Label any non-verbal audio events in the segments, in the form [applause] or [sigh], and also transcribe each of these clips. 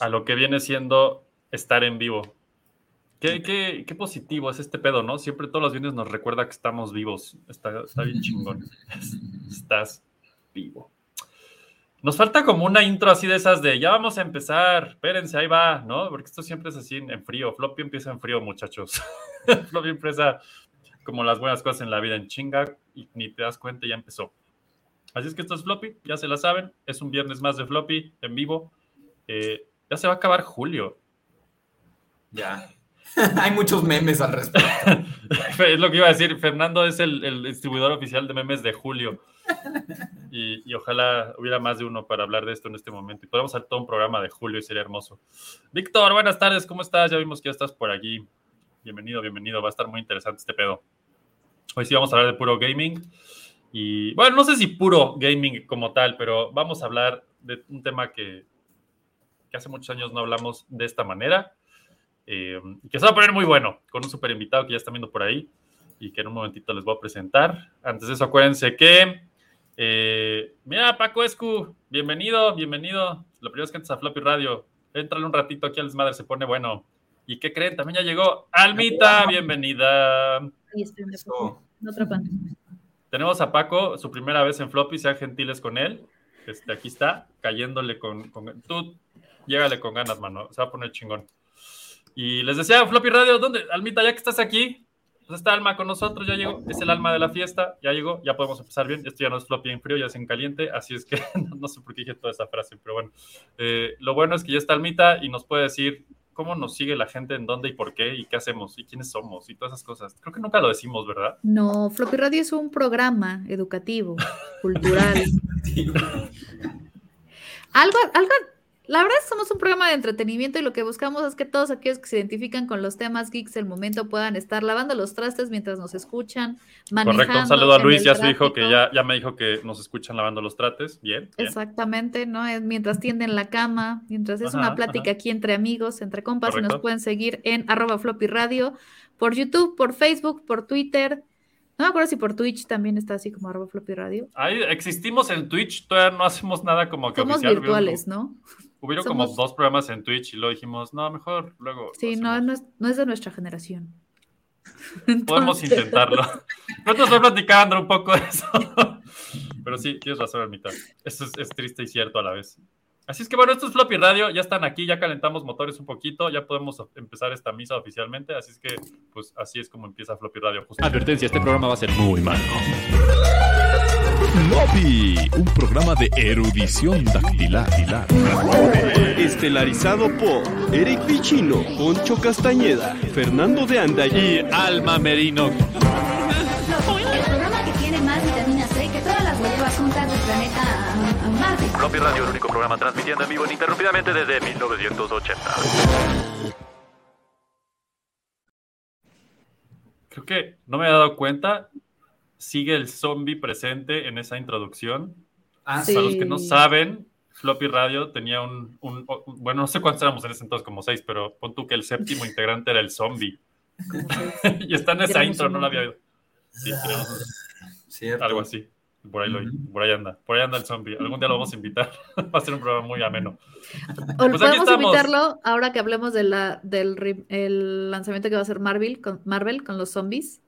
a lo que viene siendo estar en vivo. Qué, qué, qué, positivo es este pedo, ¿no? Siempre todos los viernes nos recuerda que estamos vivos. Está, está bien chingón. [laughs] Estás vivo. Nos falta como una intro así de esas de ya vamos a empezar, espérense, ahí va, ¿no? Porque esto siempre es así en, frío. Floppy empieza en frío, muchachos. [laughs] Floppy empieza como las buenas cosas en la vida en chinga y ni te das cuenta, ya empezó. Así es que esto es Floppy, ya se la saben. Es un viernes más de Floppy en vivo. Eh, ya se va a acabar julio. Ya. [laughs] Hay muchos memes al respecto. [laughs] es lo que iba a decir. Fernando es el, el distribuidor oficial de memes de julio. Y, ojalá hubiera más de uno para hablar de esto en este momento. Y podemos hacer todo un programa de julio y sería hermoso. Víctor, buenas tardes, ¿cómo estás? Ya vimos que ya estás por aquí. Bienvenido, bienvenido. Va a estar muy interesante este pedo. Hoy sí vamos a hablar de puro gaming. Y bueno, no sé si puro gaming como tal, pero vamos a hablar de un tema que, que hace muchos años no hablamos de esta manera. Eh, y que se va a poner muy bueno, con un super invitado que ya están viendo por ahí y que en un momentito les voy a presentar. Antes de eso, acuérdense que eh, mira, Paco Escu, bienvenido, bienvenido. Lo primero es que entras a Floppy Radio. Entrale un ratito aquí al desmadre, se pone bueno. ¿Y qué creen? También ya llegó Almita, bienvenida. Ahí estoy, Tenemos a Paco, su primera vez en Floppy, sean gentiles con él. Este, aquí está, cayéndole con, con, Tú, llégale con ganas, mano. Se va a poner chingón. Y les decía, Floppy Radio, ¿dónde? Almita, ya que estás aquí, pues está Alma con nosotros, ya llegó, es el alma de la fiesta, ya llegó, ya podemos empezar bien. Esto ya no es floppy en frío, ya es en caliente, así es que [laughs] no, sé por qué dije toda esa frase, pero bueno. Eh, lo bueno es que ya está Almita y nos puede decir cómo nos sigue la gente, en dónde y por qué, y qué hacemos, y quiénes somos, y todas esas cosas. Creo que nunca lo decimos, ¿verdad? No, Floppy Radio es un programa educativo, cultural. [laughs] algo, algo la verdad somos un programa de entretenimiento y lo que buscamos es que todos aquellos que se identifican con los temas geeks del momento puedan estar lavando los trastes mientras nos escuchan, Correcto, un saludo a Luis, ya su hijo que ya, ya me dijo que nos escuchan lavando los trastes, bien. Exactamente, ¿no? Es mientras tienden la cama, mientras es una plática aquí entre amigos, entre compas, y nos pueden seguir en arroba floppy radio, por YouTube, por Facebook, por Twitter, no me acuerdo si por Twitch también está así como arroba floppy radio. Ahí existimos en Twitch, todavía no hacemos nada como que Somos virtuales, ¿no? Hubieron como dos programas en Twitch y luego dijimos, no, mejor luego. Sí, no, no es, no es de nuestra generación. [laughs] Podemos intentarlo. [laughs] No te estoy platicando un poco de eso. [laughs] Pero sí, tienes razón, mitad. Esto es, es, triste y cierto a la vez. Así es que bueno, esto es Floppy Radio, ya están aquí, ya calentamos motores un poquito, ya podemos empezar esta misa oficialmente, así es que pues así es como empieza Floppy Radio. Advertencia, este programa va a ser muy malo. Floppy, un programa de erudición dactilar. Estelarizado por Eric Pichino, Poncho Castañeda, Fernando de Anda y Alma Merino. El programa que tiene más vitamina C que todas las huevas juntas del planeta Marte. Floppy Radio, el único programa transmitiendo en vivo ininterrumpidamente desde 1980. Creo que no me he dado cuenta sigue el zombie presente en esa introducción. Ah, Para los que no saben, Floppy Radio tenía un, bueno, no sé cuántos éramos en ese entonces, como seis, pero pon tú que el séptimo integrante era el zombie. [laughs] y está en esa intro, no la había oído. Sí, algo así. Por ahí, lo, por ahí anda, por ahí anda el zombie. Algún día lo vamos a invitar. [laughs] Va a ser un programa muy ameno. Pues podemos invitarlo ahora que hablemos de la, del el lanzamiento que va a ser Marvel con, Marvel con los zombies.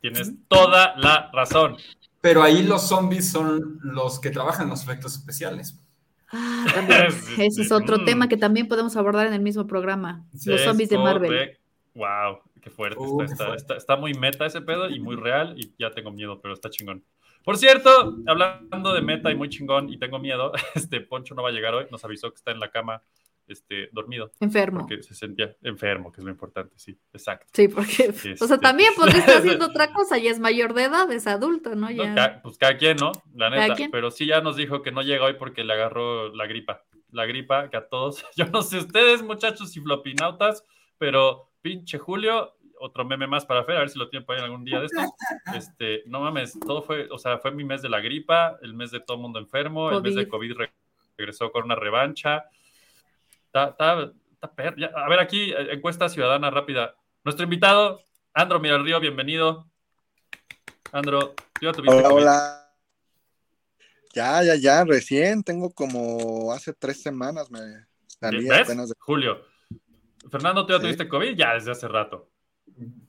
Tienes toda la razón. Pero ahí los zombies son los que trabajan los efectos especiales. Ah, [laughs] Ese es otro tema que también podemos abordar en el mismo programa. Los zombies de Marvel. Wow, qué fuerte. está, está, muy meta ese pedo y muy real y ya tengo miedo, pero está chingón. Por cierto, hablando de meta y muy chingón y tengo miedo, [laughs] este Poncho no va a llegar hoy, nos avisó que está en la cama este, dormido. Enfermo. Porque se sentía enfermo, que es lo importante, sí, exacto. Sí, porque, o sea, también podría estar haciendo [laughs] otra cosa, y es mayor de edad, es adulto, ¿no? Ya... pues cada quien, ¿no? La neta, pero sí ya nos dijo que no llega hoy porque le agarró la gripa. La gripa que a todos, [laughs] yo no sé ustedes, muchachos y flopinautas, pero pinche Julio, otro meme más para Fer, a ver si lo tienen por ahí algún día de estos. [laughs] Este, no mames, todo fue, o sea, fue mi mes de la gripa, el mes de todo el mundo enfermo, el mes de COVID regresó con una revancha Está, A ver, aquí, eh, encuesta ciudadana rápida. Nuestro invitado, Andro Río, bienvenido. Andro, ¿ya tuviste Hola, hola. Ya, ya, ya, recién, tengo como hace tres semanas me Salí ¿Ves? Julio. Fernando, ¿tú ya tuviste COVID? Ya desde hace rato.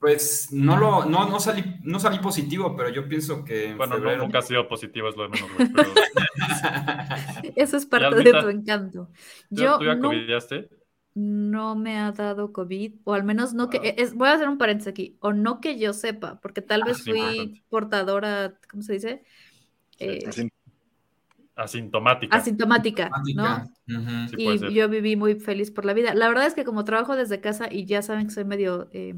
Pues no lo, no, no salí, no salí positivo, pero yo pienso que. Bueno, nunca ha sido positivo, es lo de menos. [laughs] Eso es parte de tu encanto. Yo ¿Tú ya no, COVIDaste? No me ha dado COVID, o al menos no que. Es, voy a hacer un paréntesis aquí, o no que yo sepa, porque tal vez fui portadora, ¿cómo se dice? Eh, asintomática. Asintomática, ¿no? y yo viví muy feliz por la vida. La verdad es que como trabajo desde casa y ya saben que soy medio eh,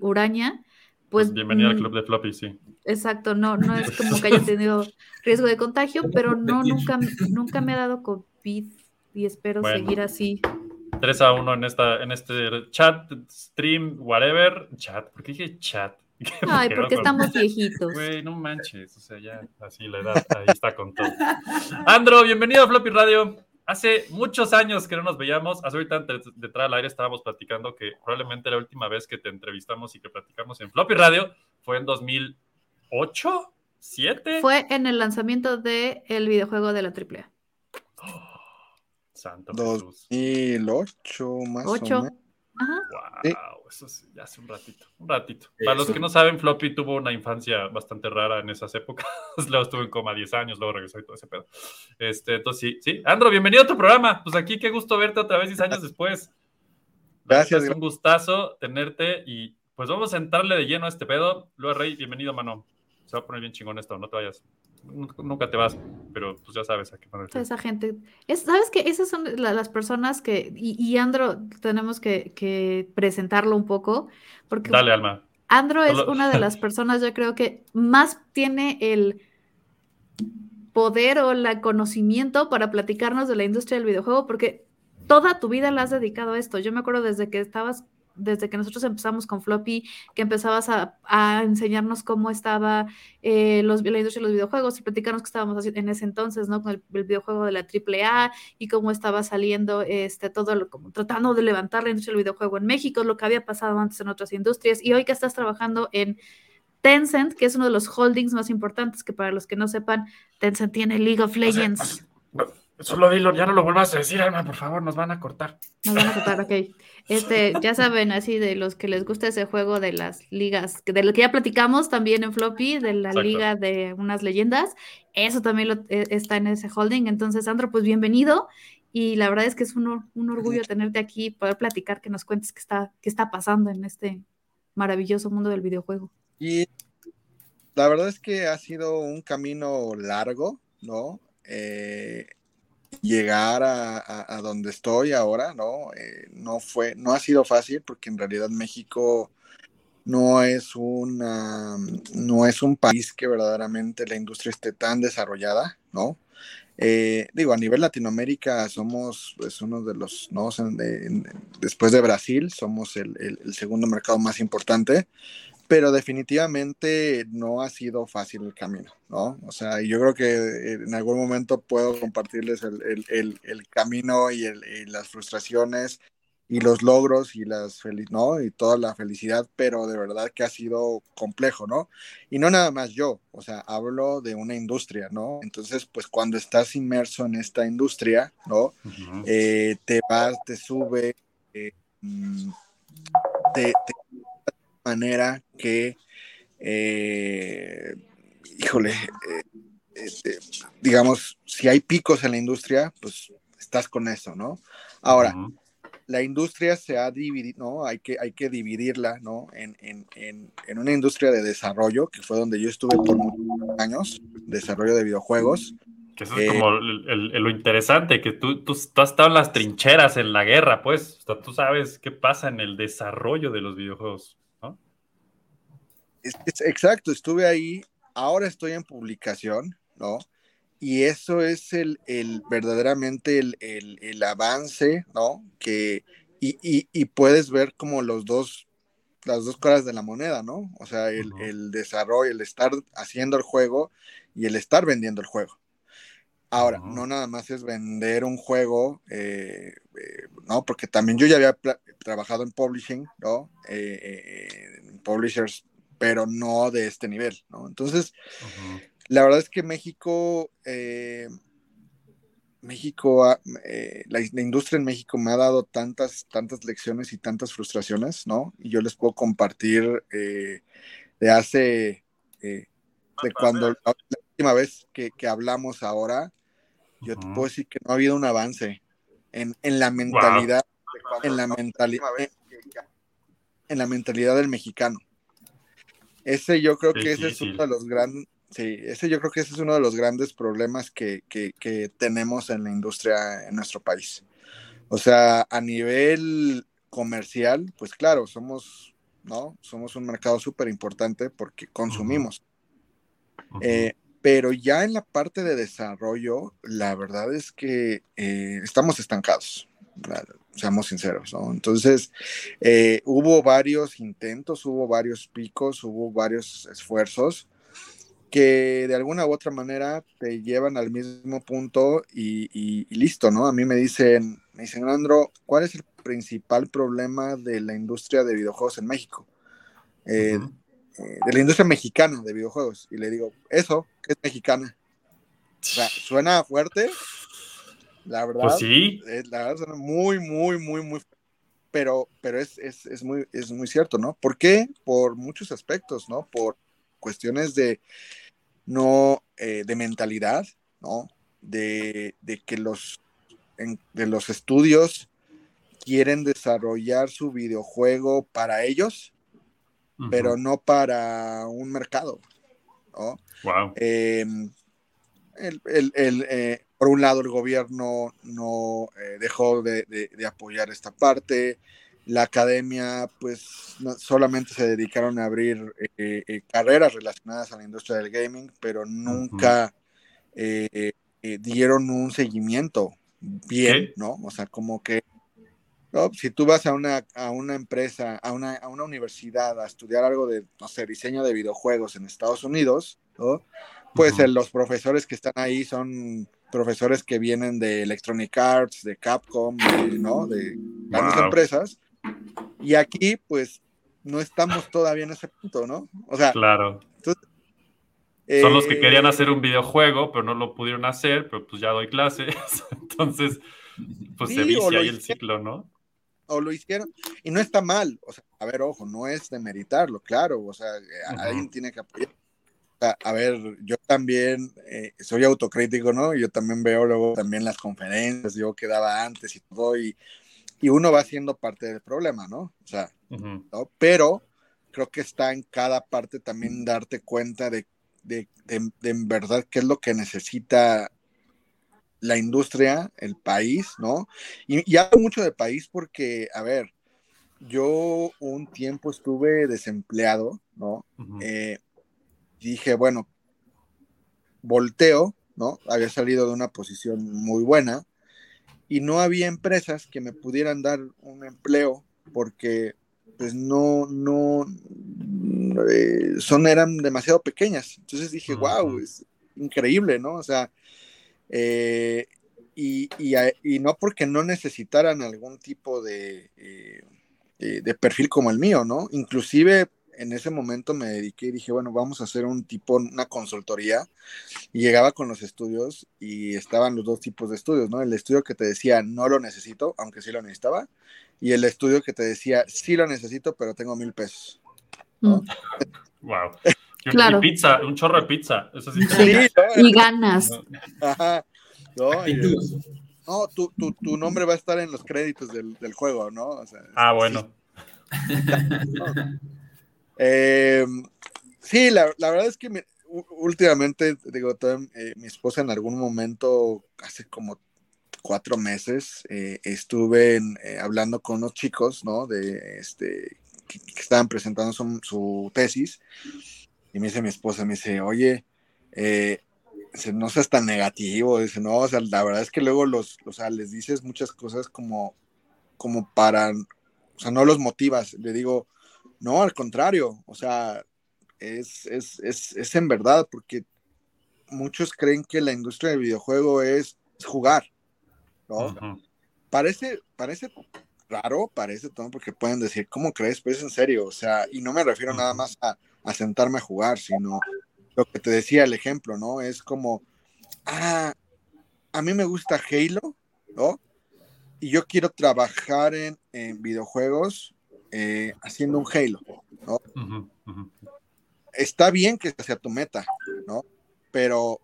uraña, pues... pues bienvenida al club de floppy, sí. Exacto, no, no es como que haya [laughs] tenido riesgo de contagio, pero no, nunca, nunca me ha dado COVID y espero seguir así. 3 a 1 en, esta, en este chat, stream, whatever. Chat, ¿por qué dije chat? [laughs] Ay, porque estamos [laughs] viejitos. Güey, no manches, o sea, ya así la edad, ahí está con todo. Andro, bienvenido a Floppy Radio. Hace muchos años que no nos veíamos, hace ahorita detrás del aire estábamos platicando que probablemente la última vez que te entrevistamos y que platicamos en Floppy Radio fue en 2008, 7. Fue en el lanzamiento del el videojuego de la AAA. [gasps] santo 2008 más 8. o menos. Ajá. Wow, eso sí, ya hace un ratito, un ratito. Para los que no saben, Floppy tuvo una infancia bastante rara en esas épocas. [laughs] luego estuvo en coma 10 años, luego regresó y todo ese pedo. Este, entonces sí, sí. Andro, bienvenido a tu programa. Pues aquí qué gusto verte otra vez 10 años después. Gracias. Es un gustazo tenerte y pues vamos a entrarle de lleno a este pedo. Luego Rey, bienvenido, mano. Se va a poner bien chingón esto, no te vayas nunca te vas, pero pues ya sabes a qué poner. Esa gente, ¿sabes que Esas son las personas que, y, Andro, tenemos que, presentarlo un poco, porque... Dale, Alma. Andro es una de las [laughs] personas, yo creo que más tiene el poder o el conocimiento para platicarnos de la industria del videojuego, porque toda tu vida la has dedicado a esto. Yo me acuerdo desde que estabas desde que nosotros empezamos con Floppy, que empezabas a, enseñarnos cómo estaba eh, los, la industria de los videojuegos y platicarnos que estábamos en ese entonces, ¿no? Con el, videojuego de la AAA y cómo estaba saliendo este, todo, lo, como tratando de levantar la industria del videojuego en México, lo que había pasado antes en otras industrias y hoy que estás trabajando en Tencent, que es uno de los holdings más importantes, que para los que no sepan, Tencent tiene League of Legends. Solo dilo, ya no lo vuelvas a decir, Alma, por favor, nos van a cortar. Nos van a cortar, ok. Este, ya saben, así de los que les gusta ese juego de las ligas, de lo que ya platicamos también en Floppy, de la liga de unas leyendas, eso también lo, e, está en ese holding. Entonces, Sandro, pues bienvenido. Y la verdad es que es un, un orgullo tenerte aquí, poder platicar, que nos cuentes qué está, qué está pasando en este maravilloso mundo del videojuego. Y la verdad es que ha sido un camino largo, ¿no? Eh, llegar a, donde estoy ahora, ¿no? Eh, no fue, no ha sido fácil porque en realidad México no es una, no es un país que verdaderamente la industria esté tan desarrollada, ¿no? Eh, digo, a nivel Latinoamérica somos pues, uno de los, ¿no? después de Brasil, somos el, el, segundo mercado más importante, pero definitivamente no ha sido fácil el camino, ¿no? O sea, yo creo que en algún momento puedo compartirles el, el, el camino y, las frustraciones y los logros y las ¿no? y toda la felicidad, pero de verdad que ha sido complejo, ¿no? Y no nada más yo, o sea, hablo de una industria, ¿no? Entonces, pues cuando estás inmerso en esta industria, ¿no? Eh, te vas, te sube, eh, mm, te, te manera que, eh, híjole, eh, eh, digamos, si hay picos en la industria, pues estás con eso, ¿no? Ahora, la industria se ha dividido, ¿no? Hay que, hay que dividirla, ¿no? En, en, en, una industria de desarrollo, que fue donde yo estuve por muchos años, desarrollo de videojuegos. Que eso es como lo interesante, que tú, tú, tú, has estado en las trincheras en la guerra, pues, o sea, tú sabes qué pasa en el desarrollo de los videojuegos exacto, estuve ahí, ahora estoy en publicación, ¿no? Y eso es el, el verdaderamente el, el, el, avance, ¿no? Que, y, y, y, puedes ver como los dos, las dos caras de la moneda, ¿no? O sea, el, el, desarrollo, el estar haciendo el juego y el estar vendiendo el juego. Ahora, no nada más es vender un juego, eh, eh, ¿no? Porque también yo ya había trabajado en publishing, ¿no? Eh, en publishers pero no de este nivel, ¿no? Entonces, la verdad es que México, eh, México, eh, la, industria en México me ha dado tantas, tantas lecciones y tantas frustraciones, ¿no? Y yo les puedo compartir eh, de hace, eh, de cuando la, última vez que, hablamos ahora, yo te puedo decir que no ha habido un avance en, la mentalidad, en la mentalidad, en la mentalidad del mexicano. Ese yo creo que ese es uno de los grandes, sí, ese yo creo que ese es uno de los grandes problemas que, tenemos en la industria en nuestro país. O sea, a nivel comercial, pues claro, somos, ¿no? Somos un mercado súper importante porque consumimos. Eh, pero ya en la parte de desarrollo, la verdad es que eh, estamos estancados seamos sinceros, ¿no? Entonces, eh, hubo varios intentos, hubo varios picos, hubo varios esfuerzos que de alguna u otra manera te llevan al mismo punto y, listo, ¿no? A mí me dicen, me dicen, Andro, ¿cuál es el principal problema de la industria de videojuegos en México? Eh, eh, de la industria mexicana de videojuegos. Y le digo, eso, que es mexicana. O sea, suena fuerte, la verdad. Pues sí. la verdad muy, muy, muy, muy. Pero, pero es, es, es, muy, es muy cierto, ¿no? ¿Por qué? Por muchos aspectos, ¿no? Por cuestiones de no, eh, de mentalidad, ¿no? De, de que los, de los estudios quieren desarrollar su videojuego para ellos, pero no para un mercado, ¿no? Wow. Em, el, el, el eh, por un lado, el gobierno no eh, dejó de, apoyar esta parte. La academia, pues, solamente se dedicaron a abrir eh, eh, carreras relacionadas a la industria del gaming, pero nunca dieron un seguimiento bien, ¿no? O sea, como que si tú vas a una, a una empresa, a una, a una universidad a estudiar algo de, no sé, diseño de videojuegos en Estados Unidos, ¿no? Pues los profesores que están ahí son profesores que vienen de Electronic Arts, de Capcom, de, ¿no? De grandes empresas. Y aquí, pues, no estamos todavía en ese punto, ¿no? O sea, claro. Son los que querían eh, hacer un videojuego, pero no lo pudieron hacer, pero pues ya doy clases. [laughs] Entonces, pues se vicia ahí el ciclo, ¿no? O lo hicieron, y no está mal, o sea, a ver, ojo, no es de meritarlo, claro, o sea, alguien tiene que apoyar a ver, yo también eh, soy autocrítico, ¿no? Yo también veo luego también las conferencias, yo quedaba antes y todo, y, uno va siendo parte del problema, ¿no? O sea, ¿no? Pero creo que está en cada parte también darte cuenta de, de, en verdad qué es lo que necesita la industria, el país, ¿no? Y, y hablo mucho de país porque, a ver, yo un tiempo estuve desempleado, ¿no? Dije, bueno, volteo, ¿no? Había salido de una posición muy buena y no había empresas que me pudieran dar un empleo porque pues no, no, eh, son, eran demasiado pequeñas. Entonces dije, wow, es increíble, ¿no? O sea, eh, y, y, no porque no necesitaran algún tipo de, eh, de perfil como el mío, ¿no? Inclusive en ese momento me dediqué y dije, bueno, vamos a hacer un tipo, una consultoría. Y llegaba con los estudios y estaban los dos tipos de estudios, ¿no? El estudio que te decía, no lo necesito, aunque sí lo necesitaba. Y el estudio que te decía, sí lo necesito, pero tengo mil pesos. Wow. Mm. [laughs] Y pizza, un chorro de pizza. Eso sí. y ganas. Ajá. No, tu, tu, tu, nombre va a estar en los créditos del, del juego, ¿no? ah, bueno. [laughs] Eh, sí, la, verdad es que últimamente, digo, eh, mi esposa en algún momento, hace como cuatro meses, eh, estuve hablando con unos chicos, ¿no? De este, que, estaban presentando su, tesis, y me dice mi esposa, me dice, oye, no seas tan negativo, dice, no, o sea, la verdad es que luego los, o sea, les dices muchas cosas como, como para, o sea, no los motivas, le digo, no, al contrario, o sea, es, es, en verdad, porque muchos creen que la industria del videojuego es, jugar, ¿no? Parece, parece raro, parece todo, porque pueden decir, ¿cómo crees? Pero es en serio, o sea, y no me refiero nada más a, a, sentarme a jugar, sino lo que te decía el ejemplo, ¿no? Es como, ah, a mí me gusta Halo, ¿no? Y yo quiero trabajar en, videojuegos eh, haciendo un Halo, ¿no? Está bien que sea tu meta, ¿no? Pero,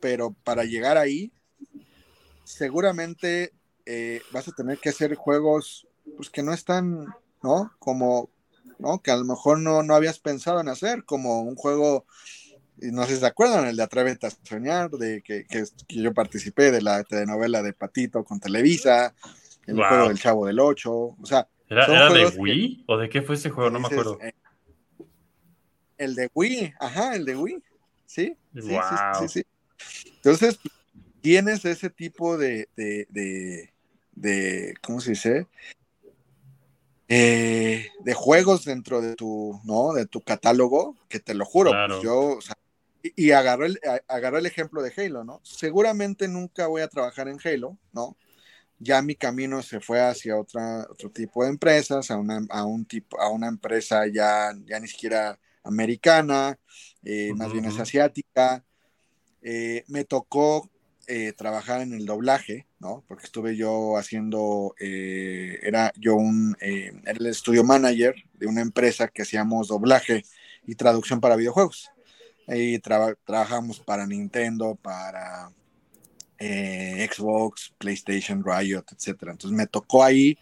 pero para llegar ahí, seguramente eh, vas a tener que hacer juegos pues, que no están, ¿no? Como, ¿no? Que a lo mejor no, no habías pensado en hacer, como un juego y no sé si se acuerdan, el de Atrévete a Soñar, de que, que, yo participé de la telenovela de Patito con Televisa, el juego del Chavo del Ocho, o sea. ¿Era, de Wii? ¿O de qué fue ese juego? No me acuerdo. Eh, el de Wii, ajá, el de Wii, sí. Sí, sí, sí, Entonces, tienes ese tipo de, de, de, de ¿cómo se dice? Eh, de juegos dentro de tu, ¿no? De tu catálogo, que te lo juro, pues yo, o sea, y, agarré, el, el ejemplo de Halo, ¿no? Seguramente nunca voy a trabajar en Halo, ¿no? Ya mi camino se fue hacia otra, otro tipo de empresas, a una, a un tipo, a una empresa ya, ya ni siquiera americana, eh, más bien es asiática. Eh, me tocó eh, trabajar en el doblaje, ¿no? Porque estuve yo haciendo, era yo un, era el estudio manager de una empresa que hacíamos doblaje y traducción para videojuegos. Ahí trabajamos para Nintendo, para eh, Xbox, PlayStation, Riot, etc. Entonces me tocó ahí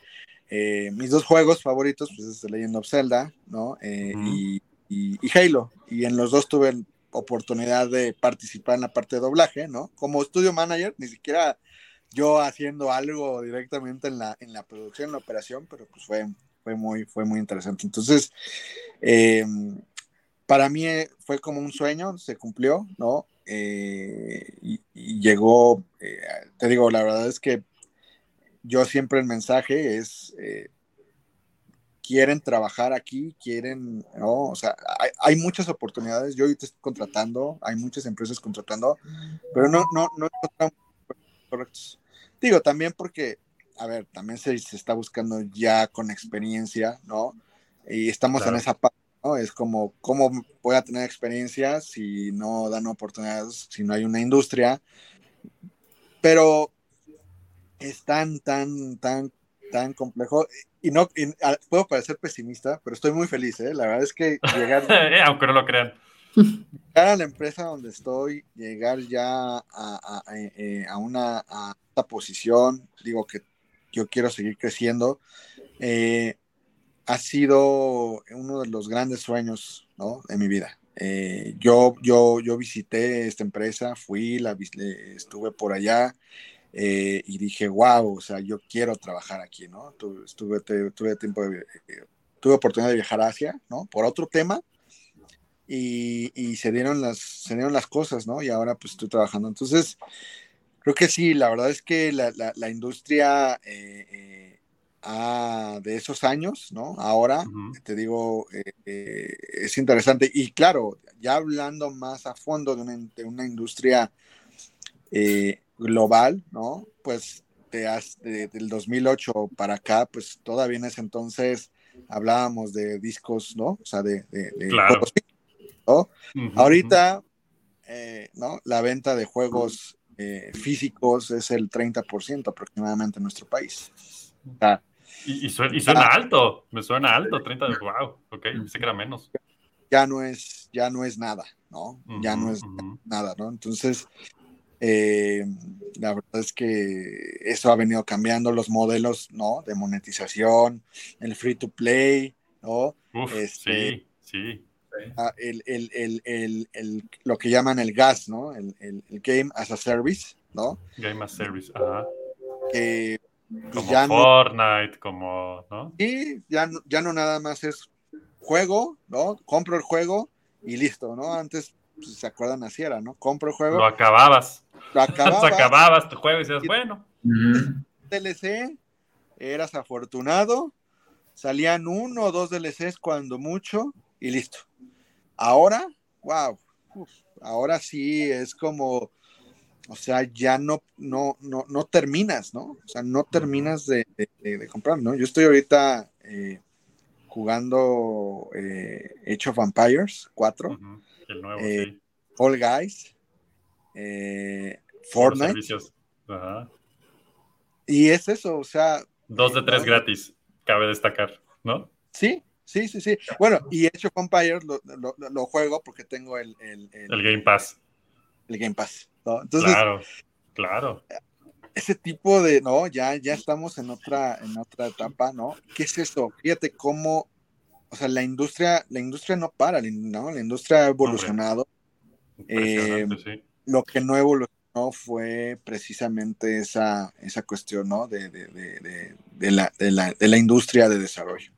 eh, mis dos juegos favoritos, pues es The Legend of Zelda, ¿no? Eh, y, Halo. Y en los dos tuve oportunidad de participar en la parte de doblaje, ¿no? Como estudio manager, ni siquiera yo haciendo algo directamente en la, en la producción, en la operación, pero pues fue, fue, muy, fue muy interesante. Entonces, eh, para mí fue como un sueño, se cumplió, ¿no? Eh, y, llegó, eh, te digo, la verdad es que yo siempre el mensaje es, quieren trabajar aquí, quieren, ¿no? O sea, hay, muchas oportunidades, yo ahorita estoy contratando, hay muchas empresas contratando, pero no, no, no correctos. Digo, también porque, a ver, también se, se está buscando ya con experiencia, ¿no? Y estamos en esa parte es como, ¿cómo voy a tener experiencia si no dan oportunidades, si no hay una industria? Pero es tan, tan, tan, tan complejo. Y no, puedo parecer pesimista, pero estoy muy feliz, ¿eh? La verdad es que llegar... [laughs] Eh, aunque no lo crean. Llegar a la empresa donde estoy, llegar ya a, a, eh, a una a esta posición, digo que yo quiero seguir creciendo. Eh, ha sido uno de los grandes sueños ¿no? de mi vida. Eh, yo, yo, yo visité esta empresa, fui, la, estuve por allá eh, y dije, wow, o sea, yo quiero trabajar aquí, ¿no? Tuve, tuve, tiempo de, eh, tuve oportunidad de viajar a Asia, ¿no? Por otro tema y, y, se, dieron las, se dieron las cosas, ¿no? Y ahora pues estoy trabajando. Entonces, creo que sí, la verdad es que la, la industria de esos años, ¿no? Ahora, te digo, eh, eh, es interesante. Y claro, ya hablando más a fondo de una, industria eh, global, ¿no? Pues de, del 2008 para acá, pues todavía en ese entonces hablábamos de discos, ¿no? O sea, de, juegos, ¿no? Ahorita, ¿no? La venta de juegos físicos es el 30% aproximadamente en nuestro país. Y, suena, alto, me suena alto, 30 de wow, ok, pensé que era menos. Ya no es, ya no es nada, ¿no? ya no es nada, ¿no? Entonces, eh, la verdad es que eso ha venido cambiando los modelos, ¿no? De monetización, el free to play, ¿no? este, sí, sí. Ah, el, el, el, lo que llaman el gas, ¿no? El, Game as a Service, ¿no? Game as a Service, ajá. Que como Fortnite, como, ¿no? Y ya, no, ya no nada más es juego, ¿no? Compro el juego y listo, ¿no? Antes, pues, se acuerdan así era, ¿no? Compro el juego. Lo acababas. Lo acababas. [laughs] acababas tu juego y decías, bueno. DLC, eras afortunado, salían uno o dos DLCs cuando mucho y listo. Ahora, wow, ahora sí es como o sea, ya no, no, no, no terminas, ¿no? O sea, no terminas de, comprar, ¿no? Yo estoy ahorita eh, jugando eh, Age of Vampires 4, el nuevo, eh, All Guys, Fortnite. Ajá. Y es eso, o sea. Dos de eh, tres no- gratis, cabe destacar, ¿no? Sí, sí, sí, sí. Bueno, y Age of lo- lo- lo juego porque tengo el, el- el- El Game Pass. el Game Pass. ¿No? Entonces, Claro, claro. ese tipo de, no, ya, ya estamos en otra, en otra etapa, ¿no? ¿Qué es esto? Fíjate cómo, o sea, la industria, la industria no para, ¿no? La industria ha evolucionado. Sí. Lo que no evolucionó fue precisamente esa, esa cuestión, ¿no? De, de, de, de- de la, de, la, de la industria de desarrollo.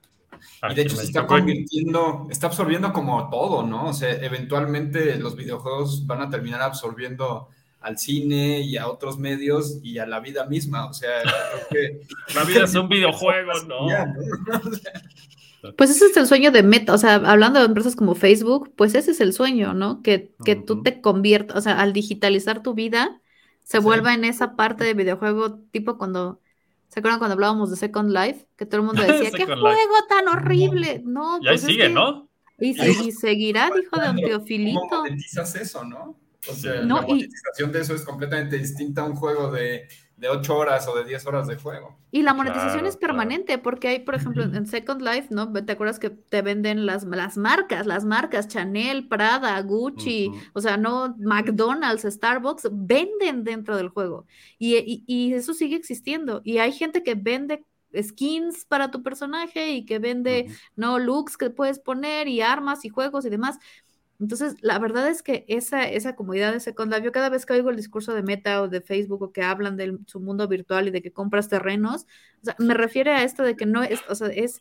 Y de hecho se está convirtiendo, está absorbiendo como todo, ¿no? O sea, eventualmente los videojuegos van a terminar absorbiendo al cine y a otros medios y a la vida misma. O sea, [laughs] creo que La vida es un videojuego, ¿no? [laughs] Ya, ¿no? [laughs] Pues ese es el sueño de Meta, o sea, hablando de empresas como Facebook, pues ese es el sueño, ¿no? Que, que tú te conviertas, o sea, al digitalizar tu vida, se Sí. vuelva en esa parte de videojuego, tipo cuando, ¿se acuerdan cuando hablábamos de Second Life? Que todo el mundo [laughs] decía, ¡qué juego Life. tan horrible! No, Y ahí pues es sigue, que- ¿no? Y, y seguirá, dijo Don ¿Cómo Teofilito. monetizas eso, no? O sea, No, la y- monetización de eso es completamente distinta a un juego de, de 8 horas o de 10 horas de juego. Y la monetización Claro, es permanente, porque hay, por ejemplo, en [clears throat] Second Life, ¿no? ¿Te acuerdas que te venden las, las marcas, las marcas, Chanel, Prada, Gucci, o sea, no, McDonald's, Starbucks, venden dentro del juego. Y, y- y eso sigue existiendo. Y hay gente que vende skins para tu personaje y que vende. ¿no? Looks que puedes poner y armas y juegos y demás. Entonces, la verdad es que esa, esa comunidad de Second Life, yo cada vez que oigo el discurso de Meta o de Facebook o que hablan de su mundo virtual y de que compras terrenos, o sea, me refiere a esto de que no es, o sea, es,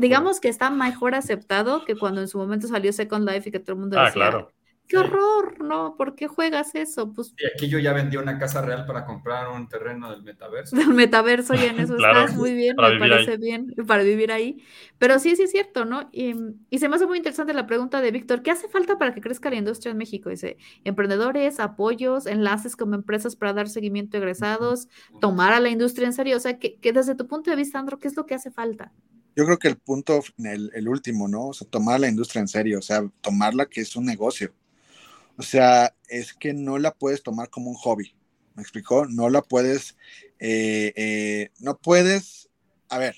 digamos que está mejor aceptado que cuando en su momento salió Second Life y que todo el mundo Ah, decía, claro. Qué horror, ¿no? ¿Por qué juegas eso? Pues Y aquí yo ya vendí una casa real para comprar un terreno del metaverso. [laughs] del metaverso y en eso [laughs] Claro, estás muy bien, me parece ahí. bien, para vivir ahí. Pero sí, sí es cierto, ¿no? Y, y se me hace muy interesante la pregunta de Víctor, ¿qué hace falta para que crezca la industria en México? Dice, emprendedores, apoyos, enlaces como empresas para dar seguimiento a egresados, tomar a la industria en serio. O sea, que, que desde tu punto de vista, Andro, ¿qué es lo que hace falta? Yo creo que el punto, el, el último, ¿no? O sea, tomar la industria en serio, o sea, tomarla que es un negocio. O sea, es que no la puedes tomar como un hobby. ¿Me explicó? No la puedes, eh, eh, no puedes, a ver,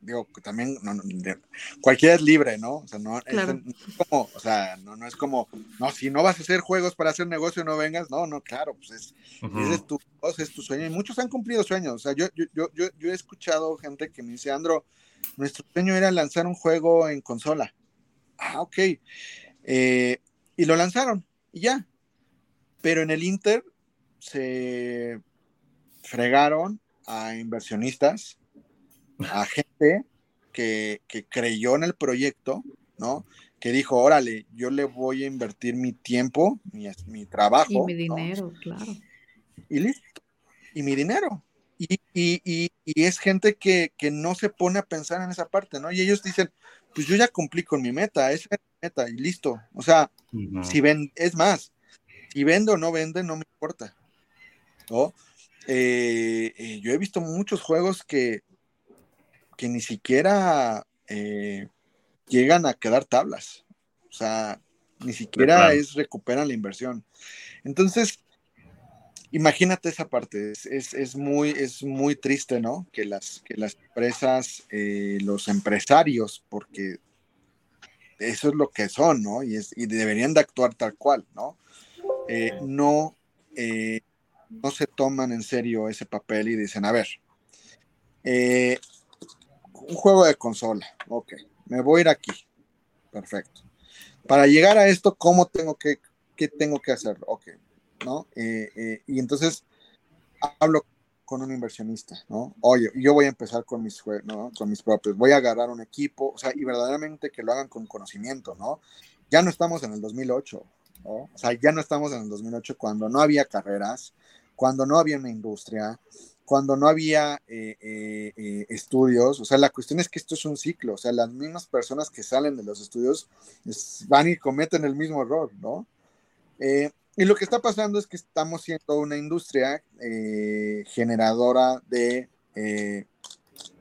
digo, que también, no, no, de- cualquiera es libre, ¿no? O sea, no, es- Claro. no es como, o sea, no, no es como, no, si no vas a hacer juegos para hacer negocio, no vengas, no, no, claro, pues es, ese es tu, ese es tu sueño. Y muchos han cumplido sueños. O sea, yo, yo, yo, yo, yo he escuchado gente que me dice, Andro, nuestro sueño era lanzar un juego en consola. Ah, ok. Eh, y lo lanzaron, y ya. Pero en el Inter se fregaron a inversionistas, a gente que, que creyó en el proyecto, ¿no? Que dijo, órale, yo le voy a invertir mi tiempo, mi, mi trabajo. Y mi ¿no? dinero, claro. y listo. Y mi dinero. Y, y, y, y es gente que, que, no se pone a pensar en esa parte, ¿no? Y ellos dicen, pues yo ya cumplí con mi meta, esa es mi meta, y listo. O sea, si ven, es más, si vende o no vende, no me importa. ¿No? Eh, eh, yo he visto muchos juegos que, que ni siquiera eh, llegan a quedar tablas. O sea, ni siquiera es recuperan la inversión. Entonces, imagínate esa parte, es, es, es, muy, es muy triste, ¿no? Que las, que las empresas, eh, los empresarios, porque eso es lo que son, ¿no? Y, es, y deberían de actuar tal cual, ¿no? Eh, no, eh, no se toman en serio ese papel y dicen, a ver, un juego de consola, ok, me voy a ir aquí, perfecto. Para llegar a esto, ¿cómo tengo que, qué tengo que hacer? Ok, ¿no? Eh, eh, y entonces hablo con un inversionista, ¿no? Oye, yo voy a empezar con mis, ¿no? con mis propios, voy a agarrar un equipo, o sea, y verdaderamente que lo hagan con conocimiento, ¿no? Ya no estamos en el 2008, ¿no? O sea, ya no estamos en el 2008 cuando no había carreras, cuando no había una industria, cuando no había eh, estudios, o sea, la cuestión es que esto es un ciclo, o sea, las mismas personas que salen de los estudios es, van y cometen el mismo error, ¿no? Eh, y lo que está pasando es que estamos siendo una industria eh, generadora de eh,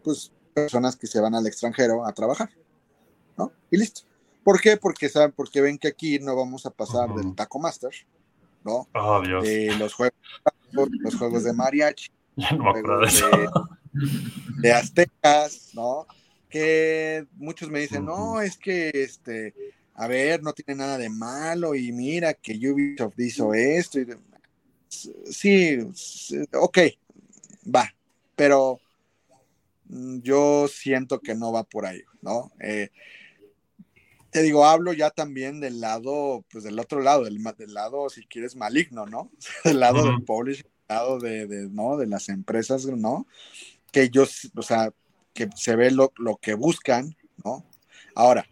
pues, personas que se van al extranjero a trabajar, ¿no? Y listo. ¿Por qué? Porque saben, porque ven que aquí no vamos a pasar uh -huh. del Taco Master, ¿no? Oh, Dios. De los juegos los juegos de mariachi, [laughs] Ya no me acuerdo de juegos eso. de, de aztecas, ¿no? Que muchos me dicen, no, es que este, a ver, no tiene nada de malo y mira que Ubisoft hizo esto. Y sí, sí, ok, va, pero mm, yo siento que no va por ahí, ¿no? Eh, te digo, hablo ya también del lado, pues del otro lado, del, del lado, si quieres, maligno, ¿no? [laughs] Del lado del publishing, del lado de, de, ¿no? de las empresas, ¿no? Que ellos, o sea, que se ve lo, lo que buscan, ¿no? Ahora,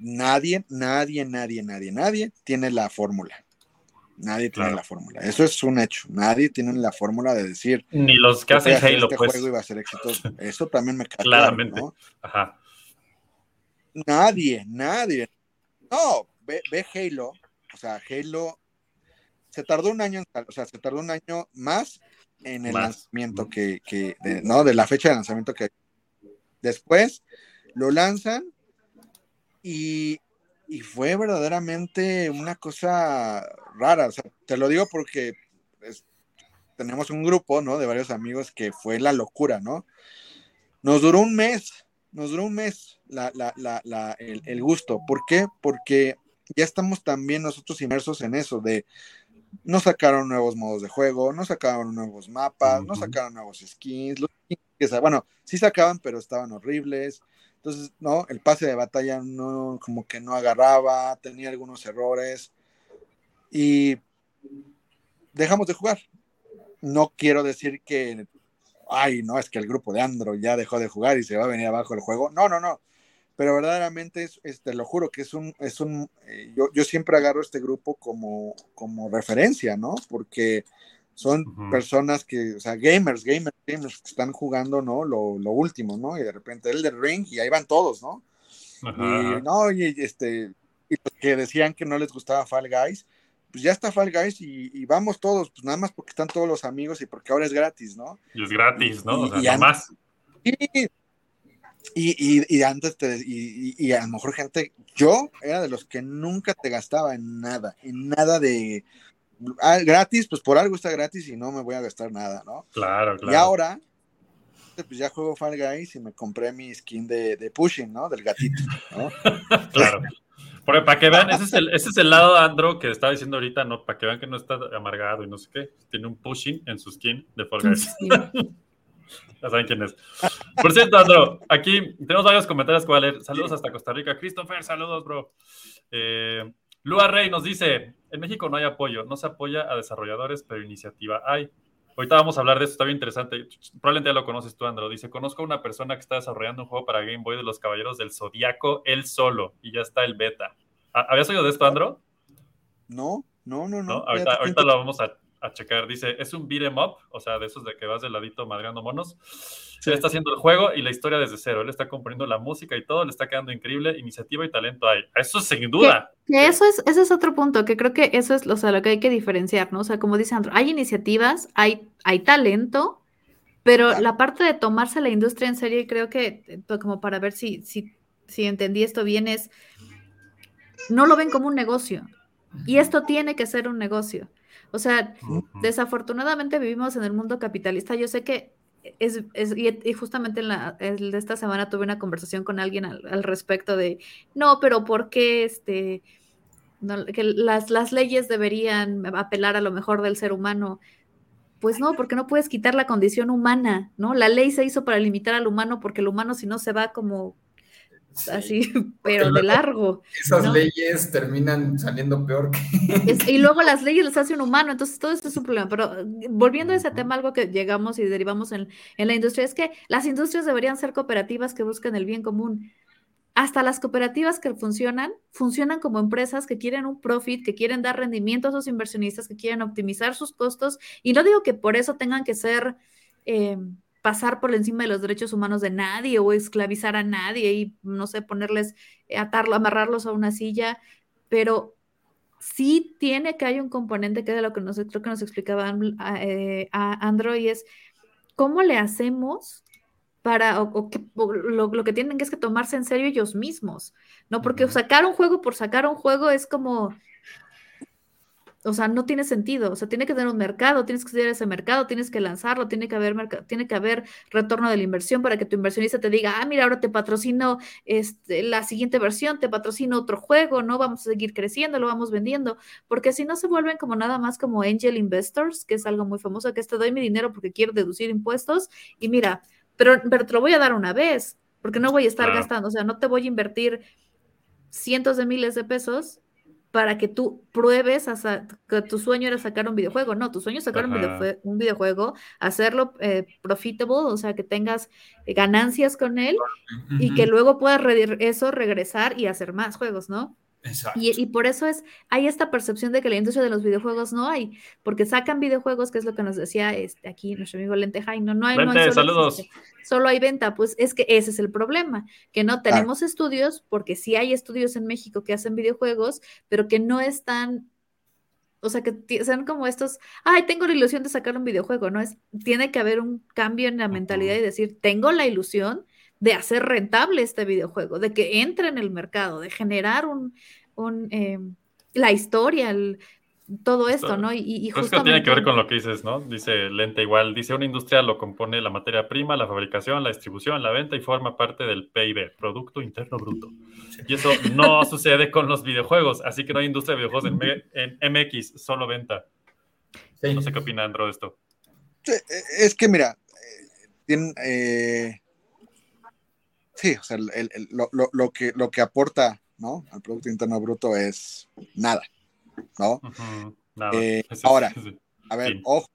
nadie, nadie, nadie, nadie, nadie tiene la fórmula. Nadie tiene Claro. la fórmula. Eso es un hecho. Nadie tiene la fórmula de decir, Ni los que "Yo hacen Halo, este pues. juego iba a ser exitoso. [laughs] Eso también me claro, Claramente. ¿no? Ajá. Nadie, nadie. No, ve, ve Halo. O sea, Halo se tardó un año, o sea, se tardó un año más en el Más. lanzamiento que, que de, no, de la fecha de lanzamiento que después lo lanzan y, y fue verdaderamente una cosa rara. O sea, te lo digo porque es- tenemos un grupo, ¿no? De varios amigos que fue la locura, ¿no? Nos duró un mes, nos duró un mes la, la, la, la- el, el gusto. ¿Por qué? Porque ya estamos también nosotros inmersos en eso de no sacaron nuevos modos de juego, no sacaron nuevos mapas, no sacaron nuevos skins, los skins que bueno, sí sacaban, pero estaban horribles. Entonces, no, el pase de batalla no, como que no agarraba, tenía algunos errores. Y dejamos de jugar. No quiero decir que, ay, no, es que el grupo de Android ya dejó de jugar y se va a venir abajo el juego. No, no, no. Pero verdaderamente, es, es- te lo juro que es un, es un, eh, yo, yo siempre agarro este grupo como, como referencia, ¿no? Porque son personas que, o sea, gamers, gamers, gamers que están jugando, ¿no? Lo, lo último, ¿no? Y de repente el del ring y ahí van todos, ¿no? Y no, y este, y los que decían que no les gustaba Fall Guys, pues ya está Fall Guys y, y vamos todos, pues nada más porque están todos los amigos y porque ahora es gratis, ¿no? Y es gratis, ¿no? O Y- sea, y no an- más. Y, antes te, y, a lo mejor gente, yo era de los que nunca te gastaba en nada, en nada de gratis, pues por algo está gratis y no me voy a gastar nada, ¿no? Claro, claro. Y ahora, pues ya juego Fall Guys y me compré mi skin de, de Pushing, ¿no? Del gatito, ¿no? [laughs] Claro. Porque para que vean, ese es, el, ese es el lado de Andro que estaba diciendo ahorita, ¿no? Para que vean que no está amargado y no sé qué. Tiene un pushing en su skin de Fall Guys. [laughs] Ya saben quién es. Por cierto, Andro, aquí tenemos varios comentarios que voy a leer. Saludos hasta Costa Rica. Christopher, saludos, bro. Eh, Lua Rey nos dice: En México no hay apoyo, no se apoya a desarrolladores, pero iniciativa hay. Ahorita vamos a hablar de esto, está bien interesante. Probablemente ya lo conoces tú, Andro. Dice: Conozco a una persona que está desarrollando un juego para Game Boy de los Caballeros del Zodíaco, él solo, y ya está el beta. ¿Ha- ¿Habías oído de esto, Andro? No, no, no, no. ¿no? Ahorita, ahorita lo vamos a, a checar. Dice, es un beat 'em up, o sea, de esos de que vas de ladito madreando monos. Él está haciendo el juego y la historia desde cero. Él está componiendo la música y todo, le está quedando increíble. Iniciativa y talento hay. Eso sin duda. Que eso es, ese es otro punto, que creo que eso es o sea, lo que hay que diferenciar, ¿no? O sea, como dice Andro, hay iniciativas, hay, hay talento, pero la parte de tomarse la industria en serio, y creo que, eh, pues, como para ver si, si, si entendí esto bien, es no lo ven como un negocio. Y esto tiene que ser un negocio. O sea, desafortunadamente vivimos en el mundo capitalista. Yo sé que es, es- y, justamente en la esta semana tuve una conversación con alguien al, al respecto de no, pero ¿por qué este no, que las, las leyes deberían apelar a lo mejor del ser humano? Pues no, porque no puedes quitar la condición humana, ¿no? La ley se hizo para limitar al humano porque el humano si no se va como Sí, así, [laughs] pero de largo. Esas ¿no? leyes terminan saliendo peor que. Es- y [laughs] luego las leyes las hace un humano, entonces todo esto es un problema. Pero eh, volviendo a ese tema, algo que llegamos y derivamos en, en la industria es que las industrias deberían ser cooperativas que busquen el bien común. Hasta las cooperativas que funcionan, funcionan como empresas que quieren un profit, que quieren dar rendimiento a sus inversionistas, que quieren optimizar sus costos. Y no digo que por eso tengan que ser, eh, pasar por encima de los derechos humanos de nadie o esclavizar a nadie y, no sé, ponerles, eh, atarlo, amarrarlos a una silla, pero sí tiene que hay un componente que de lo que nos, creo que nos explicaba Am- a, eh, a Android, es cómo le hacemos para, o, o que, o lo, lo que tienen que es que tomarse en serio ellos mismos, ¿no? Porque sacar un juego por sacar un juego es como, o sea, no tiene sentido. O sea, tiene que tener un mercado, tienes que estudiar ese mercado, tienes que lanzarlo, tiene que haber, tiene que haber retorno de la inversión para que tu inversionista te diga, ah, mira, ahora te patrocino este, la siguiente versión, te patrocino otro juego, ¿no? Vamos a seguir creciendo, lo vamos vendiendo. Porque si no se vuelven como nada más como angel investors, que es algo muy famoso, que es te doy mi dinero porque quiero deducir impuestos y mira, pero, pero te lo voy a dar una vez, porque no voy a estar gastando, o sea, no te voy a invertir cientos de miles de pesos para que tú pruebes que tu sueño era sacar un videojuego. No, tu sueño es sacar un, videojuego, hacerlo eh, profitable, o sea, que tengas eh, ganancias con él y que luego puedas eso regresar y hacer más juegos, ¿no? Y, por eso es, hay esta percepción de que la industria de los videojuegos no hay, porque sacan videojuegos, que es lo que nos decía este, aquí nuestro amigo Lenteja, y no, no hay, no hay solo, solo hay venta, pues es que ese es el problema, que no tenemos estudios, porque sí hay estudios en México que hacen videojuegos, pero que no están, o sea, que sean como estos, ay, tengo la ilusión de sacar un videojuego, ¿no? Es, tiene que haber un cambio en la mentalidad y decir, tengo la ilusión de hacer rentable este videojuego, de que entre en el mercado, de generar un, eh, la historia, todo esto, ¿no? Y, justo tiene que ver con lo que dices, ¿no? Dice Lente igual, dice una industria lo compone la materia prima, la fabricación, la distribución, la venta y forma parte del PIB, Producto Interno Bruto. Y eso no [laughs] sucede con los videojuegos, así que no hay industria de videojuegos en, MX, solo venta. No sé qué opina Andro de esto. Eh, es que mira, eh, Sí, o sea, lo, que, lo que aporta ¿no? al Producto Interno Bruto es nada, ¿no? Eh, ahora, a ver, ojo,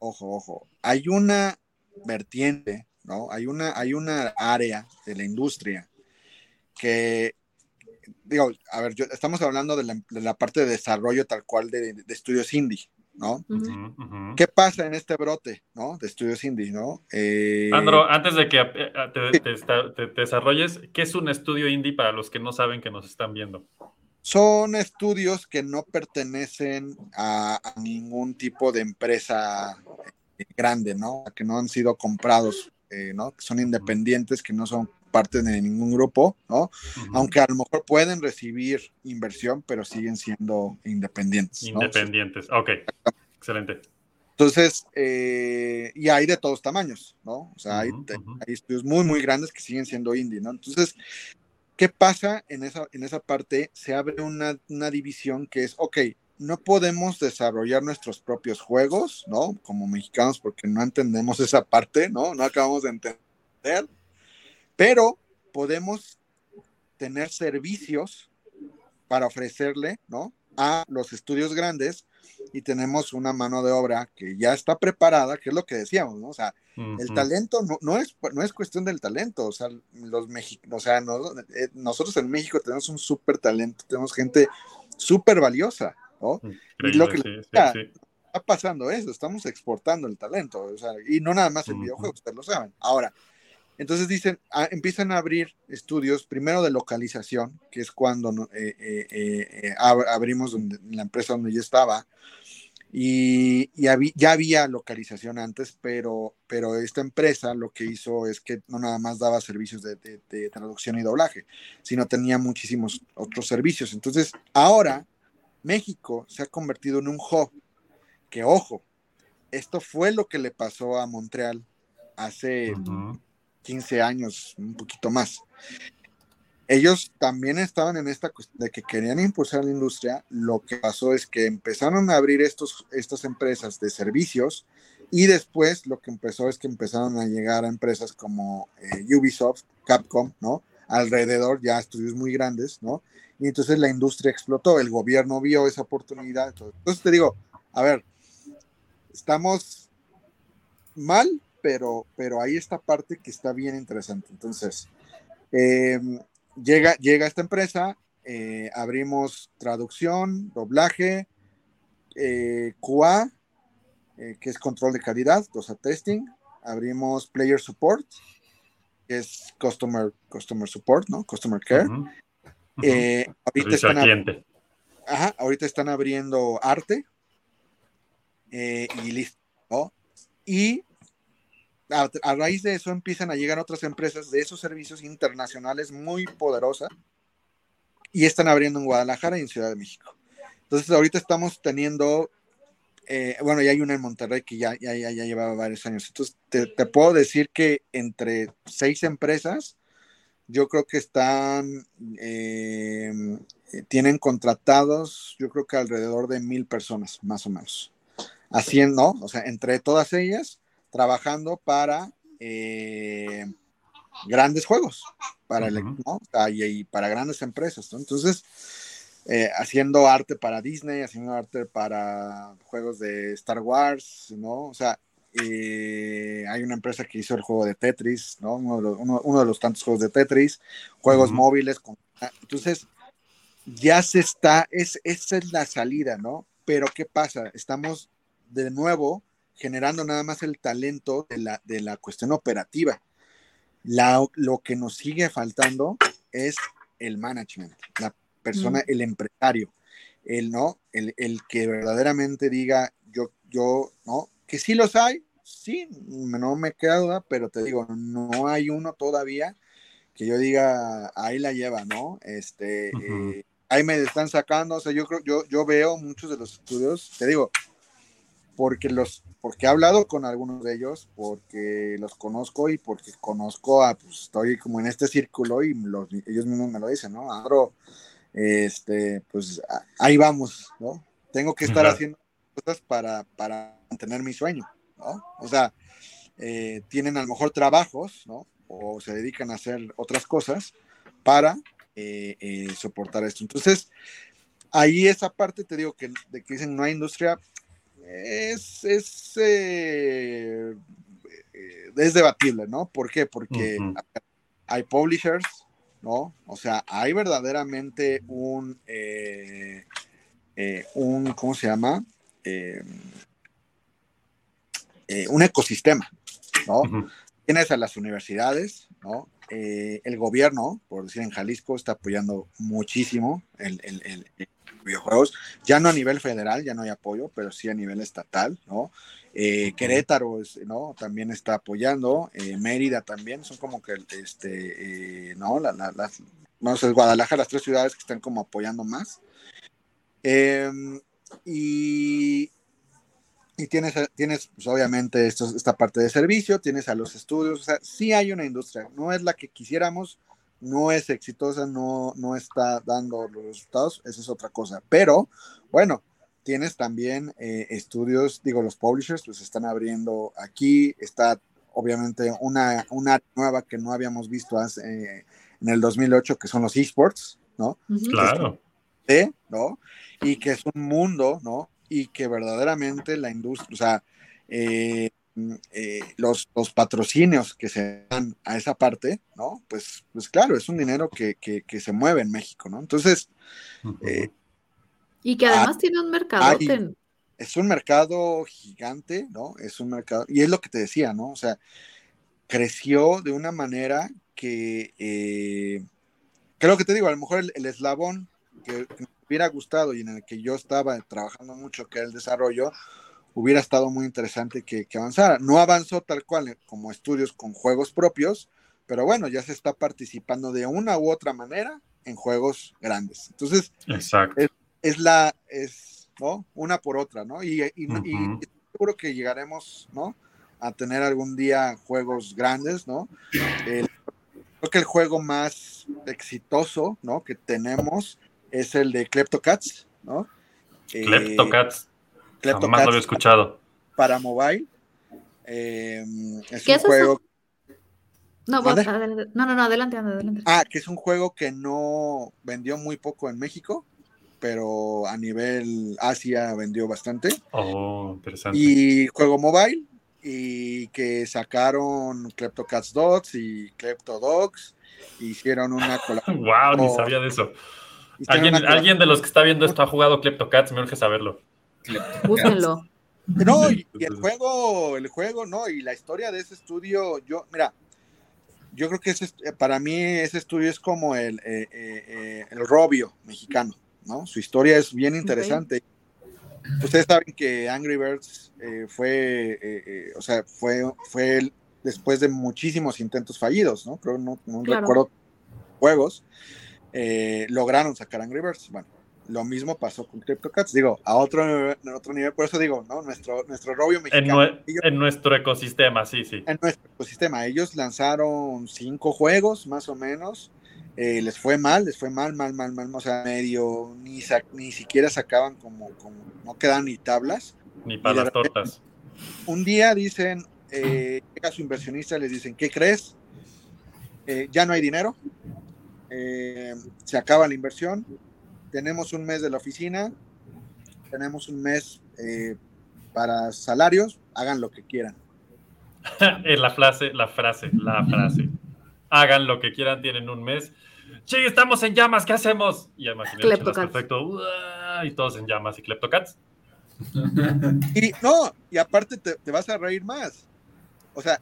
ojo, ojo. Hay una vertiente, ¿no? Hay una, hay una área de la industria que, digo, a ver, estamos hablando de la, parte de desarrollo tal cual de estudios indie, ¿no? ¿Qué pasa en este brote, ¿no? De estudios indie, ¿no? Eh... Andro, antes de que eh, te, desarrolles, ¿qué es un estudio indie para los que no saben que nos están viendo? Son estudios que no pertenecen a, ningún tipo de empresa eh, grande, ¿no? Que no han sido comprados, eh, ¿no? Que son independientes, que no son parte de ningún grupo, ¿no? Aunque a lo mejor pueden recibir inversión, pero siguen siendo independientes. Independientes, ok. Excelente. Entonces, eh, y hay de todos tamaños, ¿no? O sea, hay, estudios muy, muy grandes que siguen siendo indie, ¿no? Entonces, ¿qué pasa en esa, en esa parte? Se abre una, una división que es, ok, no podemos desarrollar nuestros propios juegos, ¿no? Como mexicanos, porque no entendemos esa parte, ¿no? No acabamos de entender pero podemos tener servicios para ofrecerle, ¿no? A los estudios grandes y tenemos una mano de obra que ya está preparada, que es lo que decíamos, ¿no? O sea, el talento no, es, no es cuestión del talento, o sea, los o sea, eh, nosotros en México tenemos un súper talento, tenemos gente súper valiosa, ¿no? y lo que está, pasando eso, estamos exportando el talento, o sea, y no nada más en videojuegos, ustedes lo saben. Ahora, entonces dicen, ah, empiezan a abrir estudios, primero de localización, que es cuando eh, eh, eh, abrimos la empresa donde yo estaba, y, ya había localización antes, pero, pero esta empresa lo que hizo es que no nada más daba servicios de, de traducción y doblaje, sino tenía muchísimos otros servicios. Entonces, ahora México se ha convertido en un hub, que ojo, esto fue lo que le pasó a Montreal hace 15 años, un poquito más. Ellos también estaban en esta cuestión de que querían impulsar la industria. Lo que pasó es que empezaron a abrir estos, estas empresas de servicios y después lo que empezó es que empezaron a llegar a empresas como eh, Ubisoft, Capcom, ¿no? Alrededor, ya estudios muy grandes, ¿no? Y entonces la industria explotó, el gobierno vio esa oportunidad. Entonces te digo, a ver, estamos mal, pero, pero hay esta parte que está bien interesante. Entonces, eh, llega, llega esta empresa, eh, abrimos traducción, doblaje, eh, QA, que es control de calidad, o sea, testing, abrimos player support, que es customer, customer support, ¿no? Customer care. ahorita, están ahorita están abriendo arte y listo, ¿no? Y a, raíz de eso empiezan a llegar otras empresas de esos servicios internacionales muy poderosas y están abriendo en Guadalajara y en Ciudad de México. Entonces ahorita estamos teniendo, eh, bueno, ya hay una en Monterrey que ya, ya, ya, llevaba varios años. Entonces te, puedo decir que entre seis empresas, yo creo que están, eh, tienen contratados, yo creo que alrededor de mil personas, más o menos. Haciendo, o sea, entre todas ellas, trabajando para eh, grandes juegos, para, y, para grandes empresas. Entonces, eh, haciendo arte para Disney, haciendo arte para juegos de Star Wars, ¿no? O sea, eh, hay una empresa que hizo el juego de Tetris, ¿no? Uno de los, tantos juegos de Tetris, juegos móviles. entonces, ya se está, es, esa es la salida, ¿no? Pero ¿qué pasa? Estamos de nuevo generando nada más el talento de la, de la cuestión operativa. La, lo que nos sigue faltando es el management, la persona, el empresario, el no, el, el, que verdaderamente diga yo, yo, no, que sí los hay, sí, no me queda duda, pero te digo, no hay uno todavía que yo diga, ahí la lleva, ¿no? Este, eh, ahí me están sacando, o sea, yo creo, yo, yo veo muchos de los estudios, te digo, porque los, porque he hablado con algunos de ellos, porque los conozco y porque conozco a, pues estoy como en este círculo y los, ellos mismos me lo dicen, ¿no? Andro, este, pues ahí vamos, ¿no? Tengo que estar haciendo cosas para, para mantener mi sueño, ¿no? O sea, eh, tienen a lo mejor trabajos, ¿no? O se dedican a hacer otras cosas para eh, eh, soportar esto. Entonces, ahí esa parte te digo que de que dicen no hay industria, es, es, es debatible, ¿no? ¿Por qué? Porque hay publishers, ¿no? O sea, hay verdaderamente un, eh, eh, un ¿cómo se llama? Eh, un ecosistema, ¿no? Tienes a las universidades, ¿no? el gobierno, por decir en Jalisco, está apoyando muchísimo el, el, videojuegos, ya no a nivel federal, ya no hay apoyo, pero sí a nivel estatal, ¿no? Eh, Querétaro, ¿no? También está apoyando, eh, Mérida también, son como que, este, eh, ¿no? La, las, no sé, Guadalajara, las tres ciudades que están como apoyando más. Em, y, y tienes, tienes pues, obviamente esto, esta parte de servicio, tienes a los estudios, o sea, sí hay una industria, no es la que quisiéramos, no es exitosa, no, no está dando los resultados, eso es otra cosa, pero bueno, tienes también eh, estudios, digo, los publishers pues están abriendo aquí, está obviamente una, una nueva que no habíamos visto hace, eh, en el 2008, que son los esports, ¿no? Claro. ¿no? Y que es un mundo, ¿no? Y que verdaderamente la industria, o sea, eh, los, los, patrocinios que se dan a esa parte, ¿no? Pues, pues claro, es un dinero que, que, se mueve en México, ¿no? Entonces, y que además tiene un mercado. Es un mercado gigante, ¿no? Es un mercado, y es lo que te decía, ¿no? O sea, creció de una manera que, eh, creo que te digo, a lo mejor el, eslabón que, me hubiera gustado y en el que yo estaba trabajando mucho, que era el desarrollo, hubiera estado muy interesante que, que, avanzara. No avanzó tal cual eh, como estudios con juegos propios, pero bueno, ya se está participando de una u otra manera en juegos grandes. Entonces, Exacto es la, es, ¿no? Una por otra, ¿no? Y, y, seguro que llegaremos, ¿no? A tener algún día juegos grandes, ¿no? creo que el juego más exitoso, ¿no? Que tenemos es el de Kleptocats, ¿no? Kleptocats. Eh, Jamás lo había escuchado. Para mobile. Eh, es un juego. No, no, no, no, adelante, adelante. Ah, que es un juego que no vendió muy poco en México pero a nivel Asia vendió bastante. Oh, interesante. Y juego mobile, y que sacaron Cats Dogs y Dogs hicieron una [laughs] colaboración. ¡Wow! Ni sabía de eso. ¿Alguien, alguien, de los que está viendo esto ha jugado Cats, me urge saberlo. Búsquenlo. No, y, el juego, el juego, no, y la historia de ese estudio, yo, mira, yo creo que ese, para mí ese estudio es como el, eh, eh, eh, el Robio mexicano. ¿no? Su historia es bien interesante. Ustedes saben que Angry Birds eh, fue, eh, eh, o sea, fue, fue después de muchísimos intentos fallidos, ¿no? Creo, no, no recuerdo juegos, lograron sacar Angry Birds. Bueno, Lo mismo pasó con CryptoCats, digo, a otro, otro nivel, por eso digo, ¿no? Nuestro, nuestro robio mexicano. En, nuestro ecosistema, sí, sí. En nuestro ecosistema. Ellos lanzaron cinco juegos, más o menos. Eh, les fue mal, les fue mal, mal, mal, mal, o sea, medio, ni, ni siquiera sacaban como, como, no quedan ni tablas. Ni para las tortas. Un día dicen, eh, llega su inversionista, les dicen, ¿qué crees? Eh, ya no hay dinero, eh, se acaba la inversión, tenemos un mes de la oficina, tenemos un mes eh, para salarios, hagan lo que quieran. [laughs] la frase, la frase, la frase. Hagan lo que quieran, tienen un mes. Sí, estamos en llamas, ¿qué hacemos? Y perfecto. y todos en llamas y Kleptocats. y no, y aparte te, te, vas a reír más. O sea,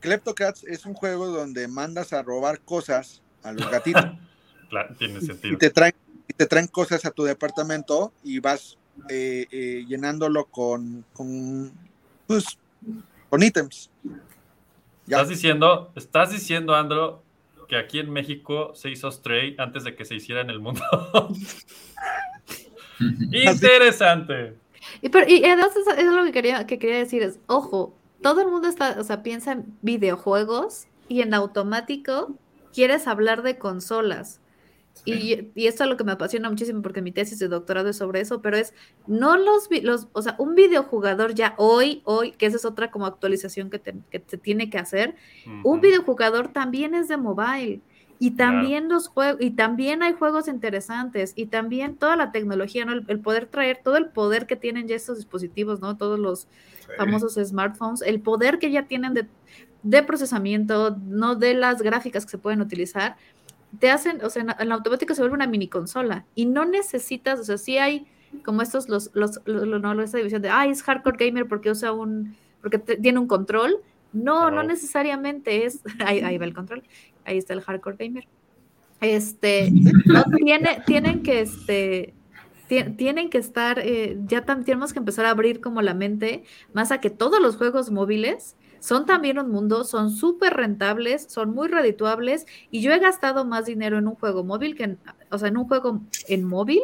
Kleptocats es un juego donde mandas a robar cosas a los gatitos. [laughs] claro, tiene sentido. Y te traen te traen cosas a tu departamento y vas eh, eh, llenándolo con, con, pues, con ítems. Estás diciendo, estás diciendo, Andro, que aquí en México se hizo Stray antes de que se hiciera en el mundo. [laughs] Interesante. Y, pero, y además eso, es lo que quería, que quería decir, es, ojo, todo el mundo está, o sea, piensa en videojuegos y en automático quieres hablar de consolas. Y, y, esto es lo que me apasiona muchísimo porque mi tesis de doctorado es sobre eso, pero es no los, los o sea, un videojugador ya hoy, hoy, que esa es otra como actualización que, que se tiene que hacer, un videojugador también es de mobile. Y también los juegos, y también hay juegos interesantes, y también toda la tecnología, ¿no? El, poder traer todo el poder que tienen ya estos dispositivos, ¿no? Todos los famosos smartphones, el poder que ya tienen de, de procesamiento, no de las gráficas que se pueden utilizar, te hacen, o sea, en, la automática se vuelve una mini consola y no necesitas, o sea, sí hay como estos, los, los, no, esa división de, ah, es hardcore gamer porque usa un, porque tiene un control. No, no, necesariamente es, [laughs] ahí, ahí, va el control, ahí está el hardcore gamer. Este, [laughs] no tiene, tienen que, este, tienen que estar, eh, ya tenemos que empezar a abrir como la mente más a que todos los juegos móviles son también un mundo, son súper rentables, son muy redituables y yo he gastado más dinero en un juego móvil que en, o sea, en un juego en móvil,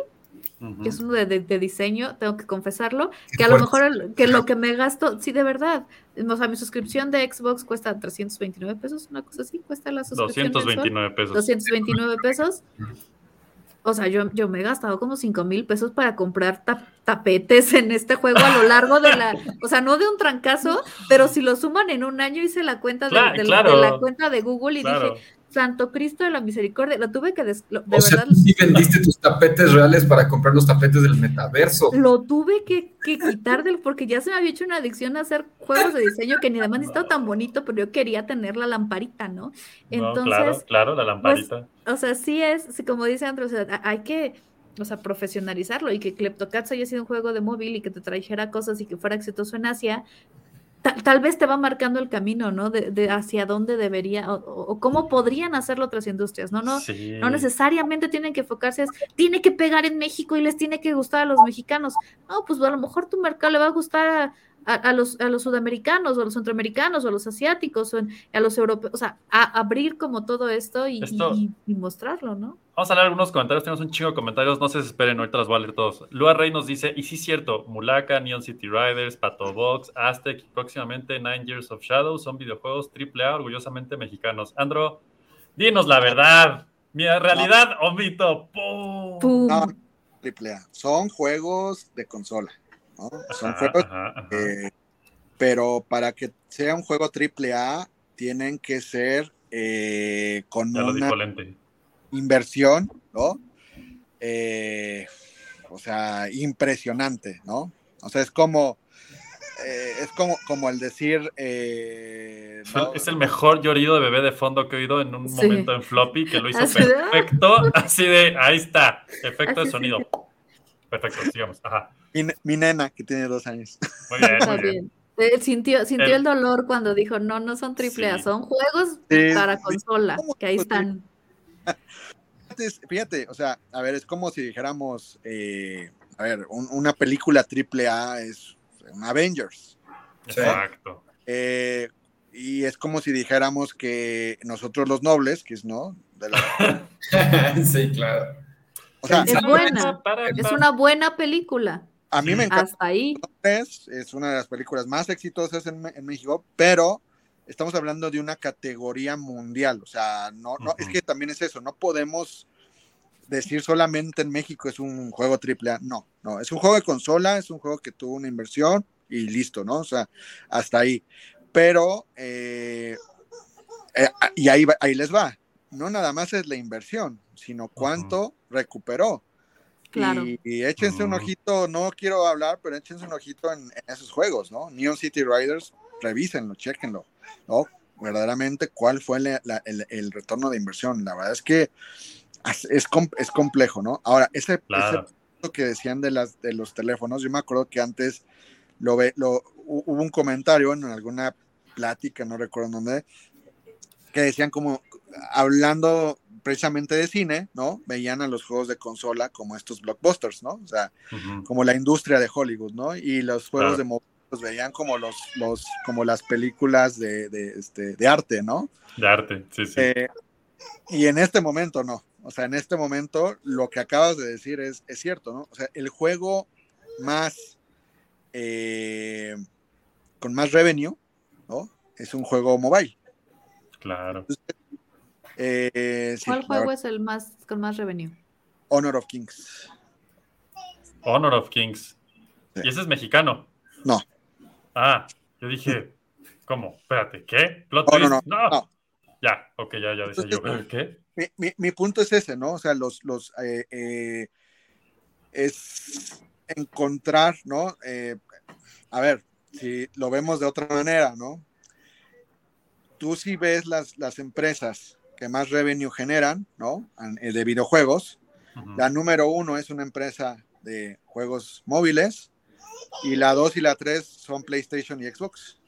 que es uno de, diseño, tengo que confesarlo, que a lo mejor que lo que me gasto, sí, de verdad, o sea, mi suscripción de Xbox cuesta 329 pesos, una cosa así, cuesta la suscripción. 229 pesos. 229 pesos. O sea, yo, yo me he gastado como 5 mil pesos para comprar tapetes en este juego a lo largo de la, o sea, no de un trancazo, pero si lo suman en un año hice la cuenta de, la, cuenta de Google y dije, Santo Cristo de la Misericordia, lo tuve que, de o verdad. sí vendiste tus tapetes reales para comprar los tapetes del metaverso. Lo tuve que, quitar del, porque ya se me había hecho una adicción a hacer juegos de diseño que ni además estaba tan bonito, pero yo quería tener la lamparita, ¿no? Entonces, claro, claro, la lamparita. Pues, o sea, sí es, como dice o sea, hay que, o sea, profesionalizarlo y que Kleptocats haya sido un juego de móvil y que te trajera cosas y que fuera exitoso en Asia, tal, vez te va marcando el camino, ¿no? De, hacia dónde debería o, cómo podrían hacerlo otras industrias, ¿no? No, no necesariamente tienen que enfocarse, es, tiene que pegar en México y les tiene que gustar a los mexicanos. No, pues a lo mejor tu mercado le va a gustar a, a, los, a los sudamericanos o a los centroamericanos o a los asiáticos o a los europeos, o sea, a abrir como todo esto y, mostrarlo, ¿no? Vamos a leer algunos comentarios, tenemos un chingo de comentarios, no se desesperen, ahorita los voy a leer todos. Lua Rey nos dice, y sí es cierto, Mulaka, Neon City Riders, Pato Box, Aztec y próximamente Nine Years of Shadow son videojuegos AAA orgullosamente mexicanos. Andro, dinos la verdad, mi realidad o mito. ¡Pum! No, AAA, son juegos de consola. Son juegos, pero para que sea un juego triple A, tienen que ser eh, con una inversión, ¿no? Eh, o sea, impresionante, ¿no? O sea, es como, eh, es como, como el decir... Es el mejor llorido de bebé de fondo que he oído en un momento en floppy, que lo hizo perfecto, [laughs] así de, ahí está, efecto de sonido. Perfecto, sigamos. Ajá. Mi, nena, que tiene dos años. [laughs] Muy bien, muy bien. Eh, sintió, sintió el, dolor cuando dijo, no, no son triple A, son juegos para consola, que ahí están. Fíjate, o sea, a ver, es como si dijéramos, eh, a ver, una película triple A es un Avengers. Exacto. Eh, y es como si dijéramos que nosotros los nobles, que es, ¿no? [laughs] sí, claro es buena, es una buena película. A mí me encanta. Hasta ahí. Es, una de las películas más exitosas en, en, México, pero estamos hablando de una categoría mundial. O sea, no, no, es que también es eso, no podemos decir solamente en México es un juego triple A. No, no, es un juego de consola, es un juego que tuvo una inversión y listo, ¿no? O sea, hasta ahí. Pero, eh, eh, y ahí, ahí les va. No nada más es la inversión, sino cuánto recuperó. Claro. Y, échense un ojito, no quiero hablar, pero échense un ojito en, esos juegos, ¿no? Neon City Riders, revísenlo, chequenlo, ¿no? Verdaderamente, ¿cuál fue el, retorno de inversión? La verdad es que es, es complejo, ¿no? Ahora, ese, punto que decían de, las, de los teléfonos, yo me acuerdo que antes lo, ve, lo hubo un comentario en alguna plática, no recuerdo dónde, que decían como, hablando precisamente de cine, ¿no? Veían a los juegos de consola como estos blockbusters, ¿no? O sea, como la industria de Hollywood, ¿no? Y los juegos de móvil los veían como los, los, como las películas de, de, este, de arte, ¿no? De arte, sí, sí. Eh, y en este momento no. O sea, en este momento lo que acabas de decir es, es cierto, ¿no? O sea, el juego más eh, con más revenue, ¿no? Es un juego mobile. Claro. Eh, ¿Cuál juego es el más con más revenue? Honor of Kings. Honor of Kings. ¿Y ese es mexicano? No. Ah, yo dije, ¿cómo? Espérate, ¿qué? ¿Plot no, no, no, Ya, ok, ya, ya decía yo, ¿qué? Mi, mi, punto es ese, ¿no? O sea, los, los, eh, eh, es encontrar, ¿no? a ver, si lo vemos de otra manera, ¿no? Tú sí ves las, las empresas que más revenue generan, ¿no? Eh, de videojuegos. La número uno es una empresa de juegos móviles y la dos y la tres son PlayStation y Xbox.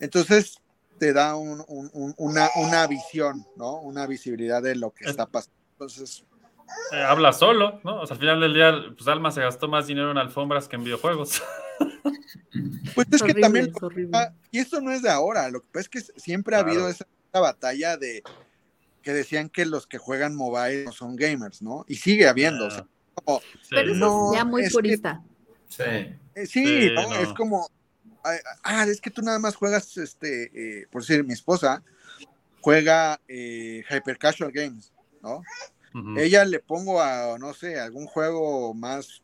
Entonces te da una, una, visión, ¿no? Una visibilidad de lo que está pasando. Entonces... Eh, habla solo, ¿no? O sea, al final del día, pues Alma se gastó más dinero en alfombras que en videojuegos. Pues es, que también, y esto no es de ahora, lo que pasa es que siempre ha habido esa batalla de que decían que los que juegan mobile no son gamers, ¿no? Y sigue habiendo. Pero no, es ya muy purista. sí. Eh, sí, ¿no? Es como, ah, es que tú nada más juegas, este, eh, por decir, mi esposa juega eh, Hyper Casual Games, ¿no? Ella le pongo a, no sé, algún juego más,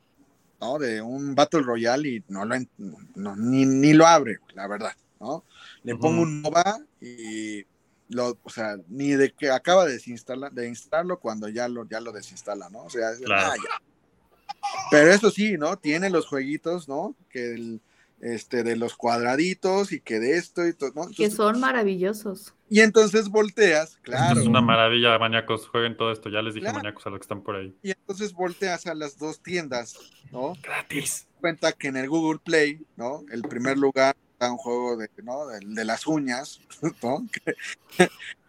¿no? De un Battle Royale y no lo, ni, ni, lo abre, la verdad, ¿no? Le pongo un MOBA y o sea, ni de que acaba de, desinstalar, de instalarlo cuando ya lo, ya lo desinstala, ¿no? O sea, ah, Pero eso sí, ¿no? Tiene los jueguitos, ¿no? Que el, este, de los cuadraditos y que de esto y todo, ¿no? que son maravillosos. Y entonces volteas, claro. es una maravilla, maníacos, jueguen todo esto, ya les dije maníacos a los que están por ahí. Y entonces volteas a las dos tiendas, ¿no? Gratis. Cuenta que en el Google Play, ¿no? El primer lugar un juego de, ¿no? de, las uñas, [laughs]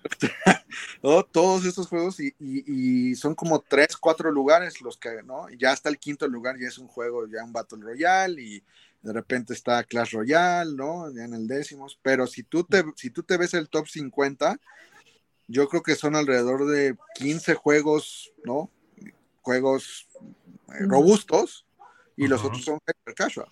[laughs] ¿no? Todos estos juegos y, son como tres, cuatro lugares los que, ¿no? Ya hasta el quinto lugar ya es un juego, ya un Battle Royale y de repente está Clash Royale, ¿no? Ya en el décimo, pero si tú te, si tú te ves el top 50, yo creo que son alrededor de 15 juegos, ¿no? Juegos eh, robustos y los otros son hyper casual.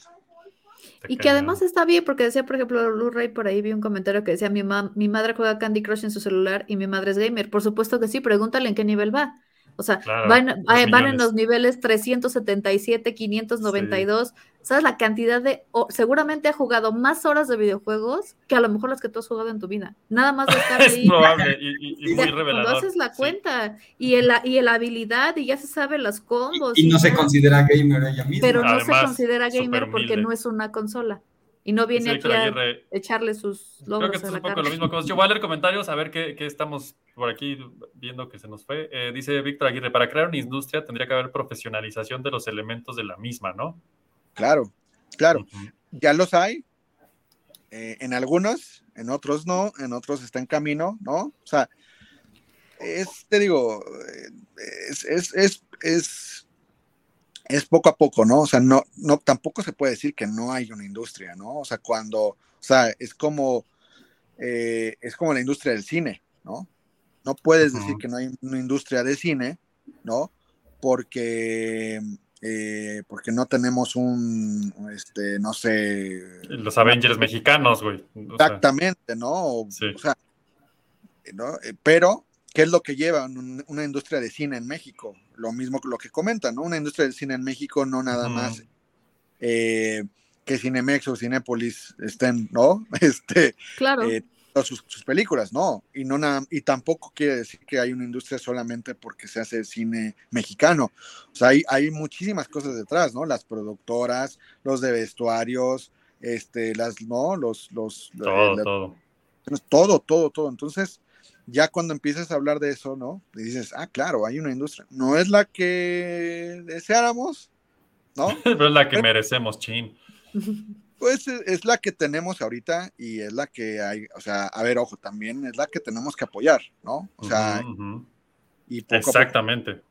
Y que además está bien, porque decía, por ejemplo, Blu-ray, por ahí vi un comentario que decía, mi, mi madre juega Candy Crush en su celular y mi madre es gamer. Por supuesto que sí, pregúntale en qué nivel va. O sea, van, van en los niveles 377, 592. ¿Sabes la cantidad de... seguramente ha jugado más horas de videojuegos que a lo mejor las que tú has jugado en tu vida. Nada más de [laughs] estar ahí. es probable y, muy revelador. Cuando haces la cuenta y, el, y el habilidad y ya se sabe las combos. Y, no se considera gamer ella misma. Pero no se considera gamer porque no es una consola. Y no viene aquí a echarle sus logros Creo que es un poco lo mismo que Yo voy a leer comentarios a ver qué, qué estamos por aquí viendo que se nos fue. Eh, dice Víctor Aguirre, para crear una industria tendría que haber profesionalización de los elementos de la misma, ¿no? Claro, claro. Ya los hay. Eh, en algunos, en otros no, en otros está en camino, ¿no? O sea, es, te digo, eh, es, es, es, es es poco a poco, ¿no? O sea, no, no, tampoco se puede decir que no hay una industria, ¿no? O sea, cuando, o sea, es como, eh, es como la industria del cine, ¿no? No puedes decir que no hay una industria de cine ¿no? Porque, eh, porque no tenemos un, este, no sé... Los Avengers mexicanos, güey. exactamente, ¿no? O sea, ¿no? Eh, pero, ¿qué es lo que lleva una industria de cine en México? Lo mismo que lo que comentan, ¿no? Una industria de cine en México no nada más... Eh, que Cinemex o Cinépolis estén, ¿no? [laughs] Este, claro. Eh, sus, películas, no, y no nada, y tampoco quiere decir que hay una industria solamente porque se hace cine mexicano. O sea, hay, hay muchísimas cosas detrás, ¿no? Las productoras, los de vestuarios, este, las, ¿no? Los, los todo, todo. Todo, todo, todo. Entonces, ya cuando empiezas a hablar de eso, ¿no? Y dices, ah, claro, hay una industria. No es la que deseáramos, ¿no? [laughs] Pero es la que merecemos, chin. [laughs] Pues e, es la que tenemos ahorita y es la que hay, o sea, a ver, ojo, también es la que tenemos que apoyar, ¿no? O sea, y Exactamente.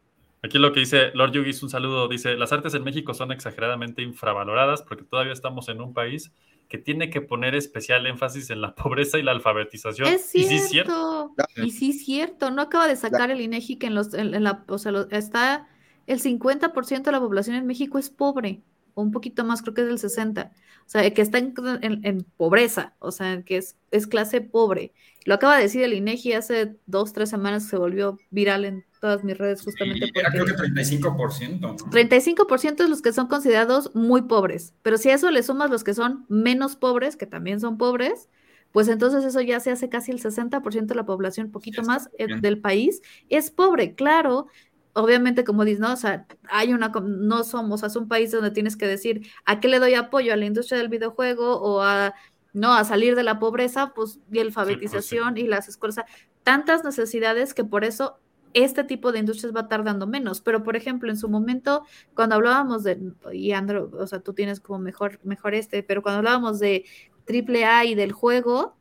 Aquí lo que dice Lord Yugis, un saludo, dice, las artes en México son exageradamente infravaloradas porque todavía estamos en un país que tiene que poner especial énfasis en la [laughs] pobreza y la alfabetización. Es cierto. Y sí es cierto. Y sí es cierto. No acaba de sacar el INEGI que en, los, en, la, o sea, está el 50% de la población en México es pobre un poquito más, creo que es del 60, o sea, que está en, pobreza, o sea, que es, es, clase pobre. Lo acaba de decir el INEGI hace dos, tres semanas, se volvió viral en todas mis redes justamente. Sí, creo que 35%. ¿no? 35% es los que son considerados muy pobres, pero si a eso le sumas los que son menos pobres, que también son pobres, pues entonces eso ya se hace casi el 60% de la población, poquito más eh, del país, es pobre, claro, obviamente, como dices, ¿no? O sea, hay una, no somos, es un país donde tienes que decir, ¿a qué le doy apoyo? ¿A la industria del videojuego o a, no, a salir de la pobreza? Pues, y pues, alfabetización y las escuelas, tantas necesidades que por eso este tipo de industrias va tardando menos. Pero, por ejemplo, en su momento, cuando hablábamos de, y Andro, o sea, tú tienes como mejor, mejor este, pero cuando hablábamos de AAA y del juego,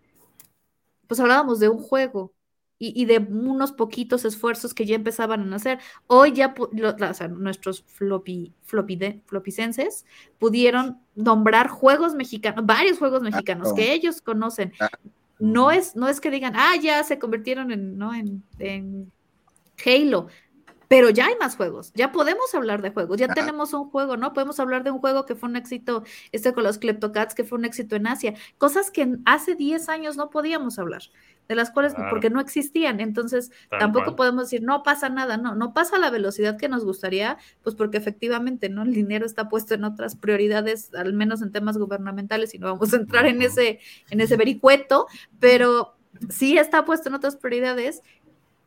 pues hablábamos de un juego, y, de unos poquitos esfuerzos que ya empezaban a hacer. Hoy ya nuestros floppy, floppy floppicenses pudieron nombrar juegos mexicanos, varios juegos mexicanos que ellos conocen. No es, no es que digan, ah, ya se convirtieron en, ¿no? en, en Halo. Pero ya hay más juegos, ya podemos hablar de juegos, ya tenemos un juego, ¿no? Podemos hablar de un juego que fue un éxito, este con los Kleptocats, que fue un éxito en Asia, cosas que hace 10 años no podíamos hablar de las cuales porque no existían. Entonces, tampoco podemos decir, no pasa nada, no, no pasa a la velocidad que nos gustaría, pues porque efectivamente, ¿no? El dinero está puesto en otras prioridades, al menos en temas gubernamentales, y no vamos a entrar en ese, en ese vericueto, pero sí está puesto en otras prioridades.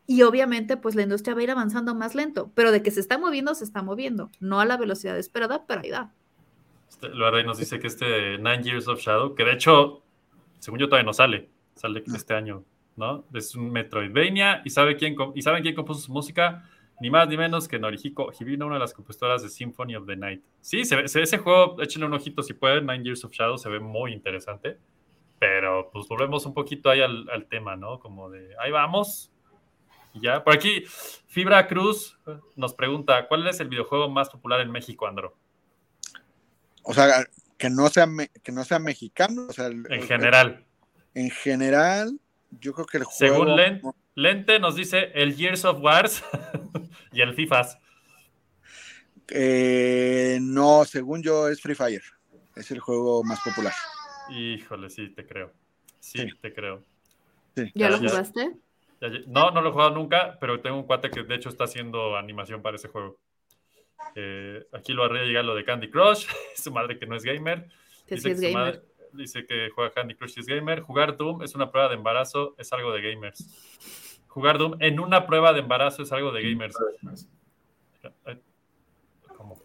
Y obviamente, pues la industria va a ir avanzando más lento, pero de que se está moviendo, se está moviendo, no a la velocidad esperada, pero ahí da. Este, nos dice que este Nine Years of Shadow, que de hecho, según yo todavía no sale, sale este año, ¿no? Es un Metroidvania y, sabe quién, y saben quién compuso su música, ni más ni menos que Norihiko Hibino, una de las compositoras de Symphony of the Night. Sí, se ve, ese juego, échenle un ojito si pueden, Nine Years of Shadow, se ve muy interesante, pero pues volvemos un poquito ahí al, tema, ¿no? Como de, ahí vamos, ya. Por aquí, Fibra Cruz nos pregunta, ¿cuál es el videojuego más popular en México, Andro? O sea, que no sea, que no sea mexicano, o sea, en general. en general, yo creo que el juego. Según Lente nos dice el Years of Wars [laughs] y el FIFAs. Eh, no, según yo es Free Fire. Es el juego más popular. Híjole, sí, te creo. Sí, te creo. ¿Ya, lo jugaste? no, no lo he jugado nunca, pero tengo un cuate que de hecho está haciendo animación para ese juego. Eh, aquí lo arriba llega lo de Candy Crush, [laughs] su madre que no es gamer. Que sí es gamer dice que juega Candy Crush es gamer. Jugar Doom es una prueba de embarazo, es algo de gamers. Jugar Doom en una prueba de embarazo es algo de gamers.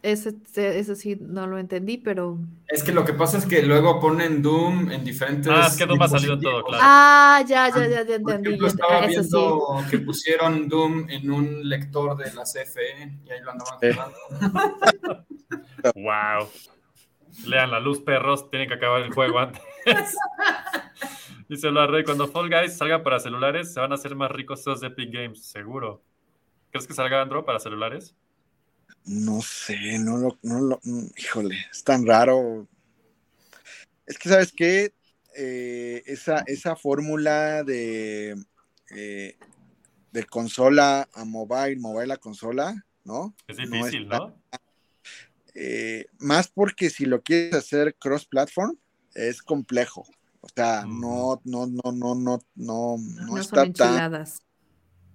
Ese, ese, sí no lo entendí, pero. Es que lo que pasa es que luego ponen Doom en diferentes. Ah, es que Doom ha salido en todo, claro. Ah, ya, ya, ya, ya entendí. Yo estaba viendo que pusieron Doom en un lector de la CFE y ahí lo andaban jugando. [laughs] wow. Lean la luz, perros, tienen que acabar el juego antes. [laughs] Dice rey cuando Fall Guys salga para celulares, se van a hacer más ricos esos de Epic Games, seguro. ¿Crees que salga Andro para celulares? No sé, no lo, no lo, híjole, es tan raro. Es que, ¿sabes qué? Eh, esa, esa fórmula de, eh, de consola a mobile, mobile a consola, ¿no? Es difícil, ¿no? Eh, más porque si lo quieres hacer cross-platform, es complejo. O sea, no, no, no, no, no, no, no, está tan.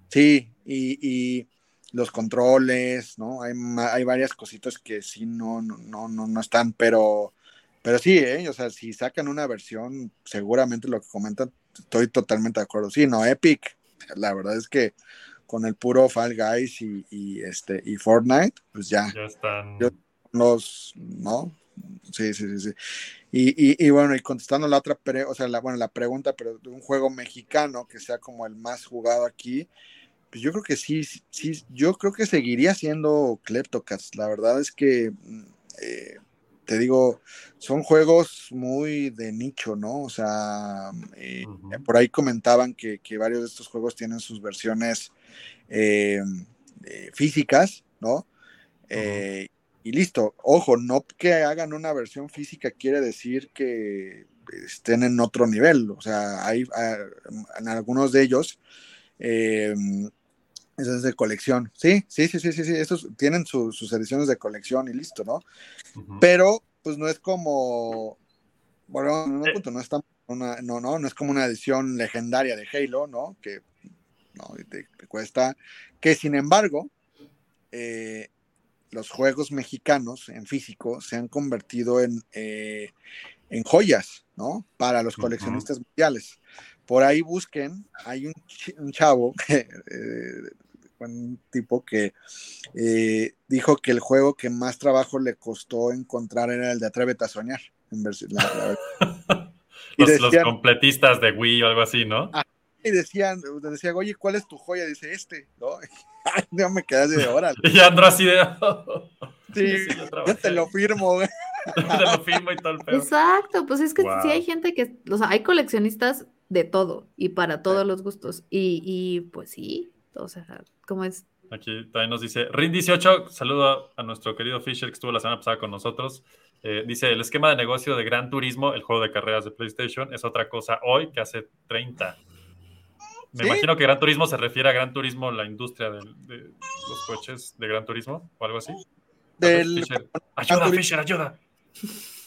Sí, y, y, los controles, ¿no? Hay, hay varias cositas que sí no, no, no, no están, pero, pero sí, ¿eh? O sea, si sacan una versión, seguramente lo que comentan, estoy totalmente de acuerdo. Sí, no, Epic, la verdad es que con el puro Fall Guys y, este y Fortnite, pues ya. Ya están. Los, ¿no? Sí, sí, sí, sí. Y, y, bueno, y contestando la otra, o sea, la, bueno, la pregunta, pero de un juego mexicano que sea como el más jugado aquí, pues yo creo que sí, sí, yo creo que seguiría siendo Kleptocats. La verdad es que mm, eh, te digo, son juegos muy de nicho, ¿no? O sea, eh, por ahí comentaban que, varios de estos juegos tienen sus versiones eh, eh, físicas, ¿no? Y listo, ojo, no que hagan una versión física quiere decir que estén en otro nivel, o sea, hay ah, en algunos de ellos eso es de colección. Sí, sí, sí, sí, sí, sí. Estos tienen sus ediciones de colección y listo, ¿no? Pero, pues no es como. Bueno, no, punto, no, está una, no, no, no es como una edición legendaria de Halo, ¿no? Que no, te, cuesta. Que sin embargo, eh, los juegos mexicanos en físico se han convertido en, eh, en joyas, ¿no? Para los coleccionistas mundiales por ahí busquen, hay un, chavo, [laughs] eh, un tipo que eh, dijo que el juego que más trabajo le costó encontrar era el de Atrévete a Soñar. En [laughs] los, completistas de Wii o algo así, ¿no? Ah, y decían, decía, oye, ¿cuál es tu joya? Dice, este, ¿no? [laughs] no me quedé de hora. y Andro así de... sí, yo, te lo firmo, [laughs] te lo firmo y todo el pedo. Exacto, pues es que si hay gente que, o sea, hay coleccionistas de todo y para todos los gustos. Y, y pues sí, o sea, ¿cómo es? Aquí también nos dice Rin18, saludo a nuestro querido Fisher que estuvo la semana pasada con nosotros. Eh, dice, el esquema de negocio de Gran Turismo, el juego de carreras de PlayStation, es otra cosa hoy que hace 30. Me imagino que Gran Turismo se refiere a Gran Turismo, la industria de, los coches de Gran Turismo o algo así. Ayuda, Fisher, ayuda.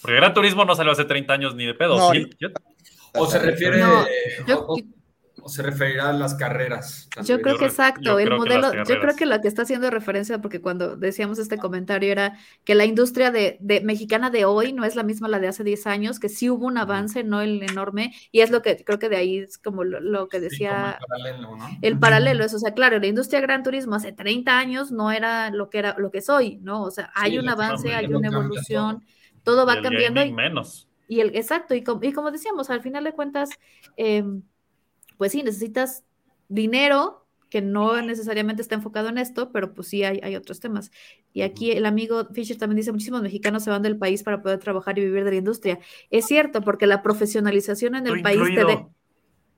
Porque Gran Turismo no salió hace 30 años ni de pedo. ¿sí? O se refiere, o, se referirá a las carreras. Yo creo que exacto, el modelo, yo creo que lo que está haciendo referencia, porque cuando decíamos este comentario era que la industria de, mexicana de hoy no es la misma la de hace 10 años, que sí hubo un avance, no el enorme, y es lo que creo que de ahí es como lo, que decía el paralelo, ¿no? El paralelo es, o sea, claro, la industria de gran turismo hace 30 años no era lo que era lo que es hoy, ¿no? O sea, hay un avance, hay una evolución, todo, va cambiando. Y, menos y el, exacto, y, y como decíamos, al final de cuentas, em, pues sí, necesitas dinero que no necesariamente está enfocado en esto, pero pues sí hay, hay, otros temas. Y aquí el amigo Fisher también dice, muchísimos mexicanos se van del país para poder trabajar y vivir de la industria. Es cierto, porque la profesionalización en el país te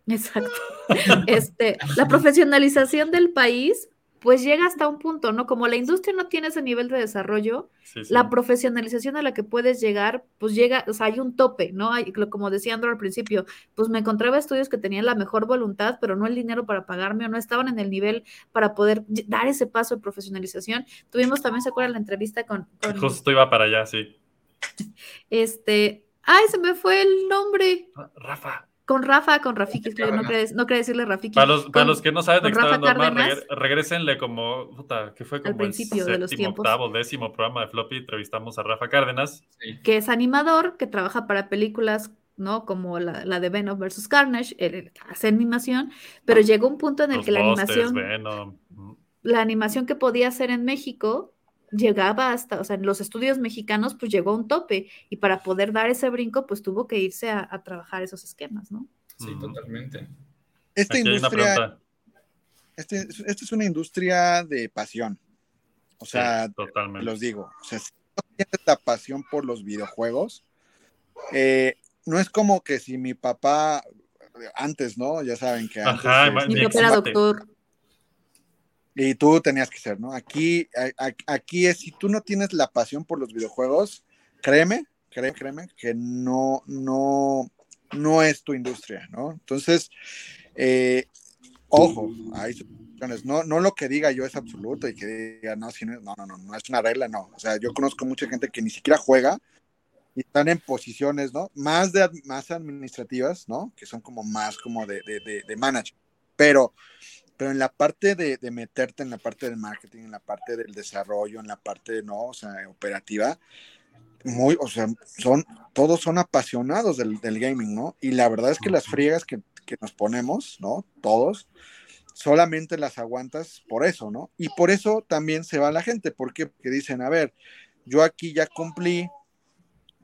Exacto. [laughs] este, la profesionalización del país pues llega hasta un punto, ¿no? Como la industria no tiene ese nivel de desarrollo, la profesionalización a la que puedes llegar, pues llega, o sea, hay un tope, ¿no? Hay, como decía Andro al principio, pues me encontraba estudios que tenían la mejor voluntad, pero no el dinero para pagarme o no estaban en el nivel para poder dar ese paso de profesionalización. Tuvimos también, ¿se acuerdan la entrevista con... con... Justo iba para allá, sí. [laughs] Este, ay, se me fue el nombre. Ah, Rafa con Rafa, con Rafiki, no quiere, no decirle Rafiki. Para los, para los que no saben de qué está hablando, regresenle como, puta, que fue como al principio el de los tiempos. octavo, décimo programa de Floppy, entrevistamos a Rafa Cárdenas. Que es animador, que trabaja para películas, ¿no? Como la, la de Venom versus Carnage, él, hace animación, pero llegó un punto en el que la animación... La animación que podía hacer en México llegaba hasta, o sea, en los estudios mexicanos pues llegó a un tope y para poder dar ese brinco pues tuvo que irse a, trabajar esos esquemas, ¿no? Sí, totalmente. Esta industria, este, esta es una industria de pasión. O sea, totalmente. los digo, o sea, si no tienes la pasión por los videojuegos, eh, no es como que si mi papá, antes, ¿no? Ya saben que antes... mi papá era doctor y tú tenías que ser, ¿no? Aquí, aquí es, si tú no tienes la pasión por los videojuegos, créeme, créeme, créeme, que no, no, no es tu industria, ¿no? Entonces, eh, ojo, hay no, no lo que diga yo es absoluto y que diga, no, si no, no, no, no, es una regla, no. O sea, yo conozco mucha gente que ni siquiera juega y están en posiciones, ¿no? Más, de, más administrativas, ¿no? Que son como más como de, de, de, manager. Pero, pero en la parte de, de, meterte en la parte del marketing, en la parte del desarrollo, en la parte, ¿no? O sea, operativa, muy, o sea, son, todos son apasionados del, del gaming, ¿no? Y la verdad es que las friegas que, que nos ponemos, ¿no? Todos, solamente las aguantas por eso, ¿no? Y por eso también se va la gente, porque dicen, a ver, yo aquí ya cumplí,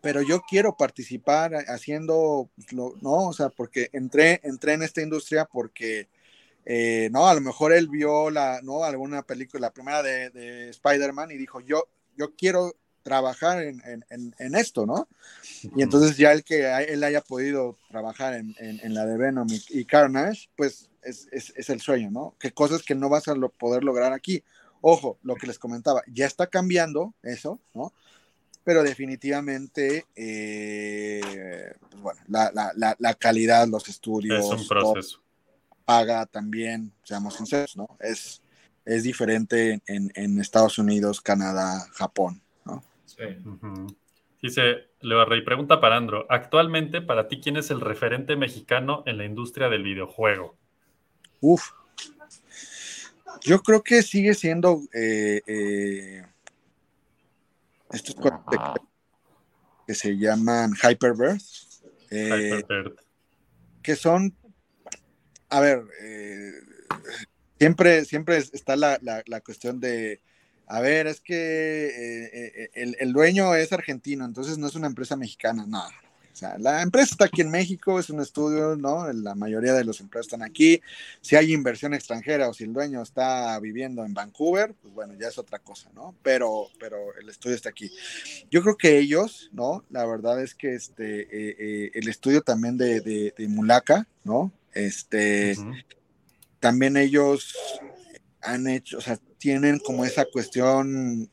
pero yo quiero participar haciendo, ¿no? O sea, porque entré, entré en esta industria porque, eh, no, a lo mejor él vio la, ¿no? Alguna película, la primera de, Spider-Man y dijo, yo, yo quiero trabajar en, en, esto, ¿no? Y entonces ya el que él haya podido trabajar en, la de Venom y Carnage, pues es, el sueño, ¿no? Que cosas que no vas a poder lograr aquí. Ojo, lo que les comentaba, ya está cambiando eso, ¿no? Pero definitivamente, eh, pues bueno, la, calidad, los estudios. Es un proceso. Paga también, seamos sinceros, ¿no? Es, es diferente en, Estados Unidos, Canadá, Japón, ¿no? Sí. Dice Leo Rey, pregunta para Andro, actualmente para ti, ¿quién es el referente mexicano en la industria del videojuego? Uf. Yo creo que sigue siendo eh, eh, estos que se llaman Hyperbird. Eh, que son, a ver, siempre, siempre está la, cuestión de, a ver, es que el, el, dueño es argentino, entonces no es una empresa mexicana, no, o sea, la empresa está aquí en México, es un estudio, ¿no? La mayoría de los empresas están aquí. Si hay inversión extranjera o si el dueño está viviendo en Vancouver, pues bueno, ya es otra cosa, ¿no? Pero, pero el estudio está aquí. Yo creo que ellos, ¿no? La verdad es que este, eh, eh, el estudio también de, de, Mulaca, ¿no? Este, también ellos han hecho, o sea, tienen como esa cuestión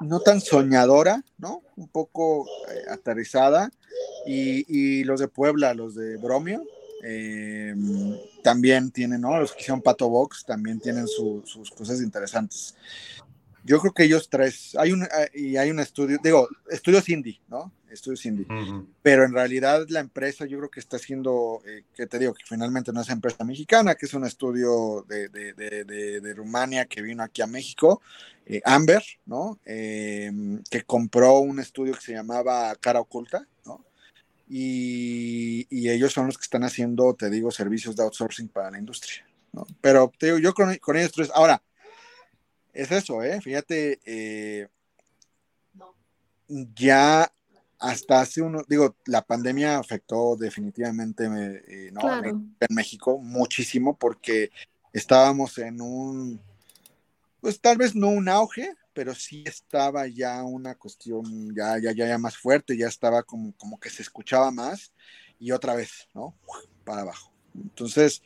no tan soñadora, ¿no? Un poco eh, aterrizada. Y, los de Puebla, los de Bromio, eh, también tienen, ¿no? Los que hicieron Pato Box también tienen sus cosas interesantes. Yo creo que ellos tres, hay un, ah, y hay un estudio, digo, estudios indie, ¿no? Estudios indie. Pero en realidad la empresa yo creo que está haciendo, eh, que te digo, que finalmente no es empresa mexicana, que es un estudio de, de, de, de Rumania que vino aquí a México, eh, Amber, ¿no? Eh, que compró un estudio que se llamaba Cara Oculta, ¿no? Y, y, ellos son los que están haciendo, te digo, servicios de outsourcing para la industria, ¿no? Pero te digo, yo con, con ellos tres, ahora, es eso, ¿eh? Fíjate, eh, ya hasta hace uno, digo, la pandemia afectó definitivamente eh, en México muchísimo porque estábamos en un, pues tal vez no un auge, pero sí estaba ya una cuestión ya, ya, ya, ya más fuerte, ya estaba como, como que se escuchaba más y otra vez, ¿no? Para abajo. Entonces,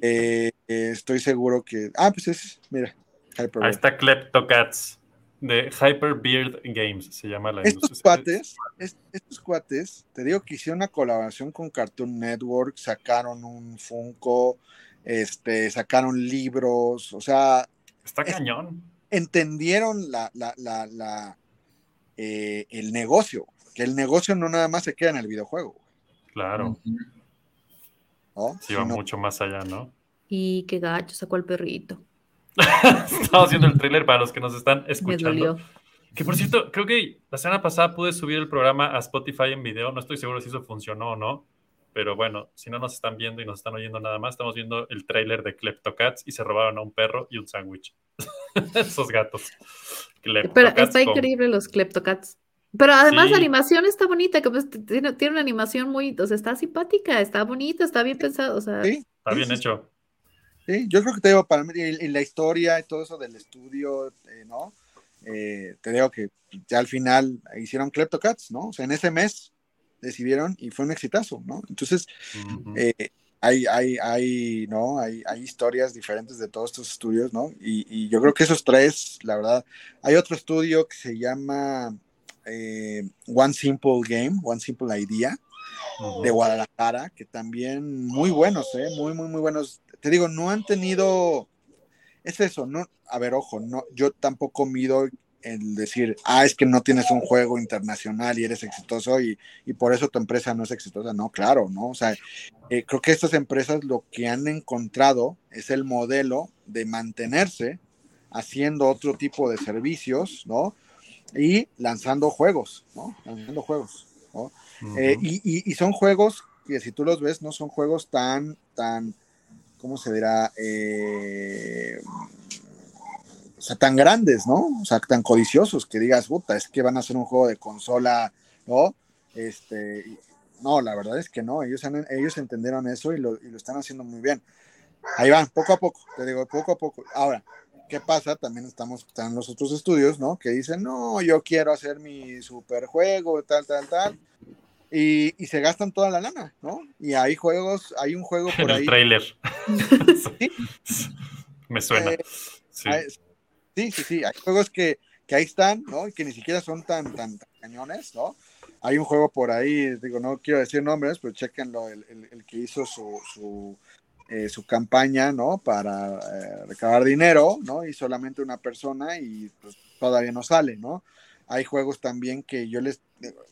eh, estoy seguro que, ah, pues es, mira, Ahí está Kleptocats de Hyperbeard Games, se llama la Estos cuates, estos cuates, te digo que hicieron una colaboración con Cartoon Network, sacaron un Funko, este, sacaron libros, o sea. Está cañón. entendieron la, la, la, eh, el negocio, que el negocio no nada más se queda en el videojuego. Claro. Sí, va mucho más allá, ¿no? Y qué gacho sacó el perrito. [laughs] Estaba haciendo el tráiler para los que nos están escuchando. Que por cierto, creo que la semana pasada pude subir el programa a Spotify en video. No estoy seguro si eso funcionó o no. Pero bueno, si no nos están viendo y nos están oyendo nada más, estamos viendo el tráiler de Kleptocats y se robaron a un perro y un sándwich. [laughs] Esos gatos. Pero está increíble los Kleptocats. Pero además la animación está bonita, que pues, tiene, una animación muy, o sea, está simpática, está bonita, está bien pensado, o sea. Sí, está bien hecho. Sí, yo creo que te digo, para mí, en la historia y todo eso del estudio, eh, ¿no? Eh, te digo que ya al final hicieron Kleptocats, ¿no? O sea, en ese mes decidieron y fue un exitazo, ¿no? Entonces, eh, hay, hay, hay, ¿no? Hay, hay, historias diferentes de todos estos estudios, ¿no? Y, yo creo que esos tres, la verdad, hay otro estudio que se llama One Simple Game, One Simple Idea, de Guadalajara, que también muy buenos, ¿eh? Muy, muy, muy buenos te digo, no han tenido, es eso, no, a ver, ojo, no, yo tampoco mido el decir, ah, es que no tienes un juego internacional y eres exitoso y, por eso tu empresa no es exitosa. No, claro, ¿no? O sea, eh, creo que estas empresas lo que han encontrado es el modelo de mantenerse haciendo otro tipo de servicios, ¿no? Y lanzando juegos, ¿no? Lanzando juegos, ¿no? Eh, y, y, son juegos que si tú los ves, no son juegos tan, tan, ¿cómo se dirá? Eh, o sea, tan grandes, ¿no? O sea, tan codiciosos que digas, puta, es que van a hacer un juego de consola, ¿no? Este, no, la verdad es que no, ellos, ellos entendieron eso y lo, y lo están haciendo muy bien. Ahí van, poco a poco, te digo, poco a poco. Ahora, ¿qué pasa? También estamos, están los otros estudios, ¿no? Que dicen, no, yo quiero hacer mi superjuego, tal, tal, tal. Y, y, se gastan toda la lana, ¿no? Y hay juegos, hay un juego [laughs] por en ahí. El trailer. ¿Sí? [laughs] Me suena. Eh, sí. Sí, sí, sí, hay juegos que, que ahí están, ¿no? Y que ni siquiera son tan, tan, cañones, ¿no? Hay un juego por ahí, digo, no quiero decir nombres, pero chequenlo, el, el, que hizo su, su, eh, su, campaña, ¿no? Para eh, recabar dinero, ¿no? Y solamente una persona y pues, todavía no sale, ¿no? Hay juegos también que yo les,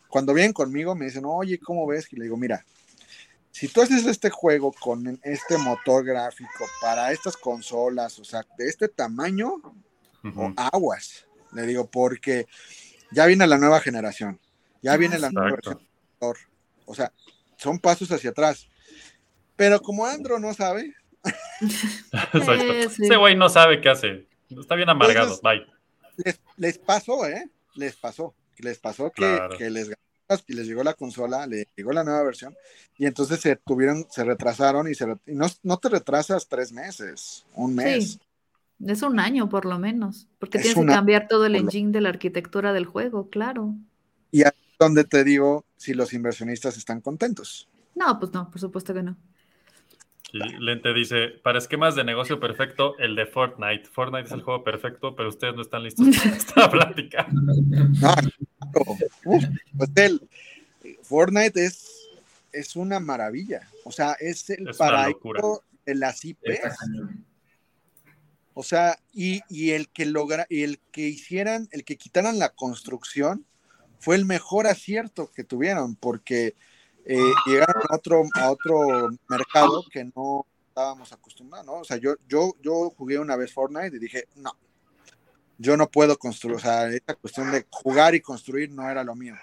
cuando vienen conmigo me dicen, oye, ¿cómo ves? Y le digo, mira, si tú haces este juego con este motor gráfico para estas consolas, o sea, de este tamaño, o aguas, le digo, porque ya viene la nueva generación, ya viene la nueva versión. O sea, son pasos hacia atrás. Pero como Andro no sabe. [laughs] Ese güey no sabe qué hace. Está bien amargado. Bye. Les, pasó, ¿eh? Les pasó. Les pasó que, que les y les llegó la consola, le llegó la nueva versión, y entonces se tuvieron, se retrasaron y, se, y no, no, te retrasas tres meses, un mes. Es un año por lo menos, porque tienes que cambiar todo el engine de la arquitectura del juego, claro. Y ahí es donde te digo si los inversionistas están contentos. No, pues no, por supuesto que no. Y Lente dice, para esquemas de negocio perfecto, el de Fortnite. Fortnite es el juego perfecto, pero ustedes no están listos para [laughs] esta plática. No, pues el Fortnite es, es una maravilla. O sea, es el paraíso de las IPs. O sea, y, el que logra, el que hicieran, el que quitaran la construcción, fue el mejor acierto que tuvieron, porque eh, llegaron a otro, a otro mercado que no estábamos acostumbrados, ¿no? O sea, yo, yo, yo jugué una vez Fortnite y dije, no, yo no puedo construir, o sea, esta cuestión de jugar y construir no era lo mío.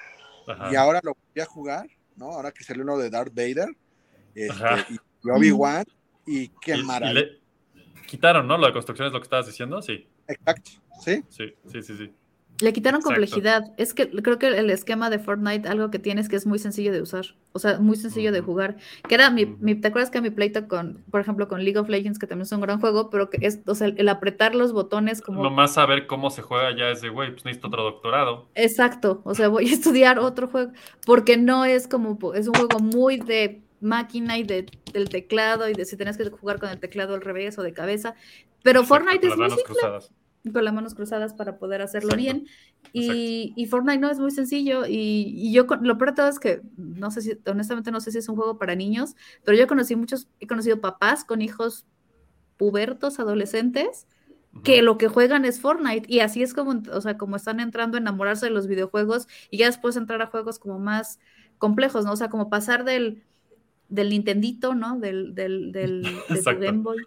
Y ahora lo voy a jugar, ¿no? Ahora que salió lo de Darth Vader este, y Obi-Wan, y qué maravilla. Quitaron, ¿no? Lo de construcción es lo que estabas diciendo, sí. Exacto, sí. Sí, sí, sí, sí. Le quitaron complejidad. Es que creo que el esquema de Fortnite, algo que tiene es que es muy sencillo de usar. O sea, muy sencillo de jugar. Que era mi, ¿te acuerdas que mi pleito con, por ejemplo, con League of Legends, que también es un gran juego, pero que es, o sea, el apretar los botones como. Nomás saber cómo se juega ya es de, güey, pues necesito otro doctorado. Exacto. O sea, voy a [laughs] estudiar otro juego. Porque no es como, es un juego muy de máquina y de, del teclado y de si tenés que jugar con el teclado al revés o de cabeza. Pero Fortnite es muy simple. Con las manos cruzadas para poder hacerlo bien. Y, y, Fortnite no es muy sencillo. Y, y, yo, lo peor de todo es que, no sé si, honestamente, no sé si es un juego para niños, pero yo conocí muchos, he conocido papás con hijos pubertos, adolescentes, que lo que juegan es Fortnite. Y así es como, o sea, como están entrando a enamorarse de los videojuegos y ya después entrar a juegos como más complejos, ¿no? O sea, como pasar del del Nintendito, ¿no? Del, del, del de Game Boy.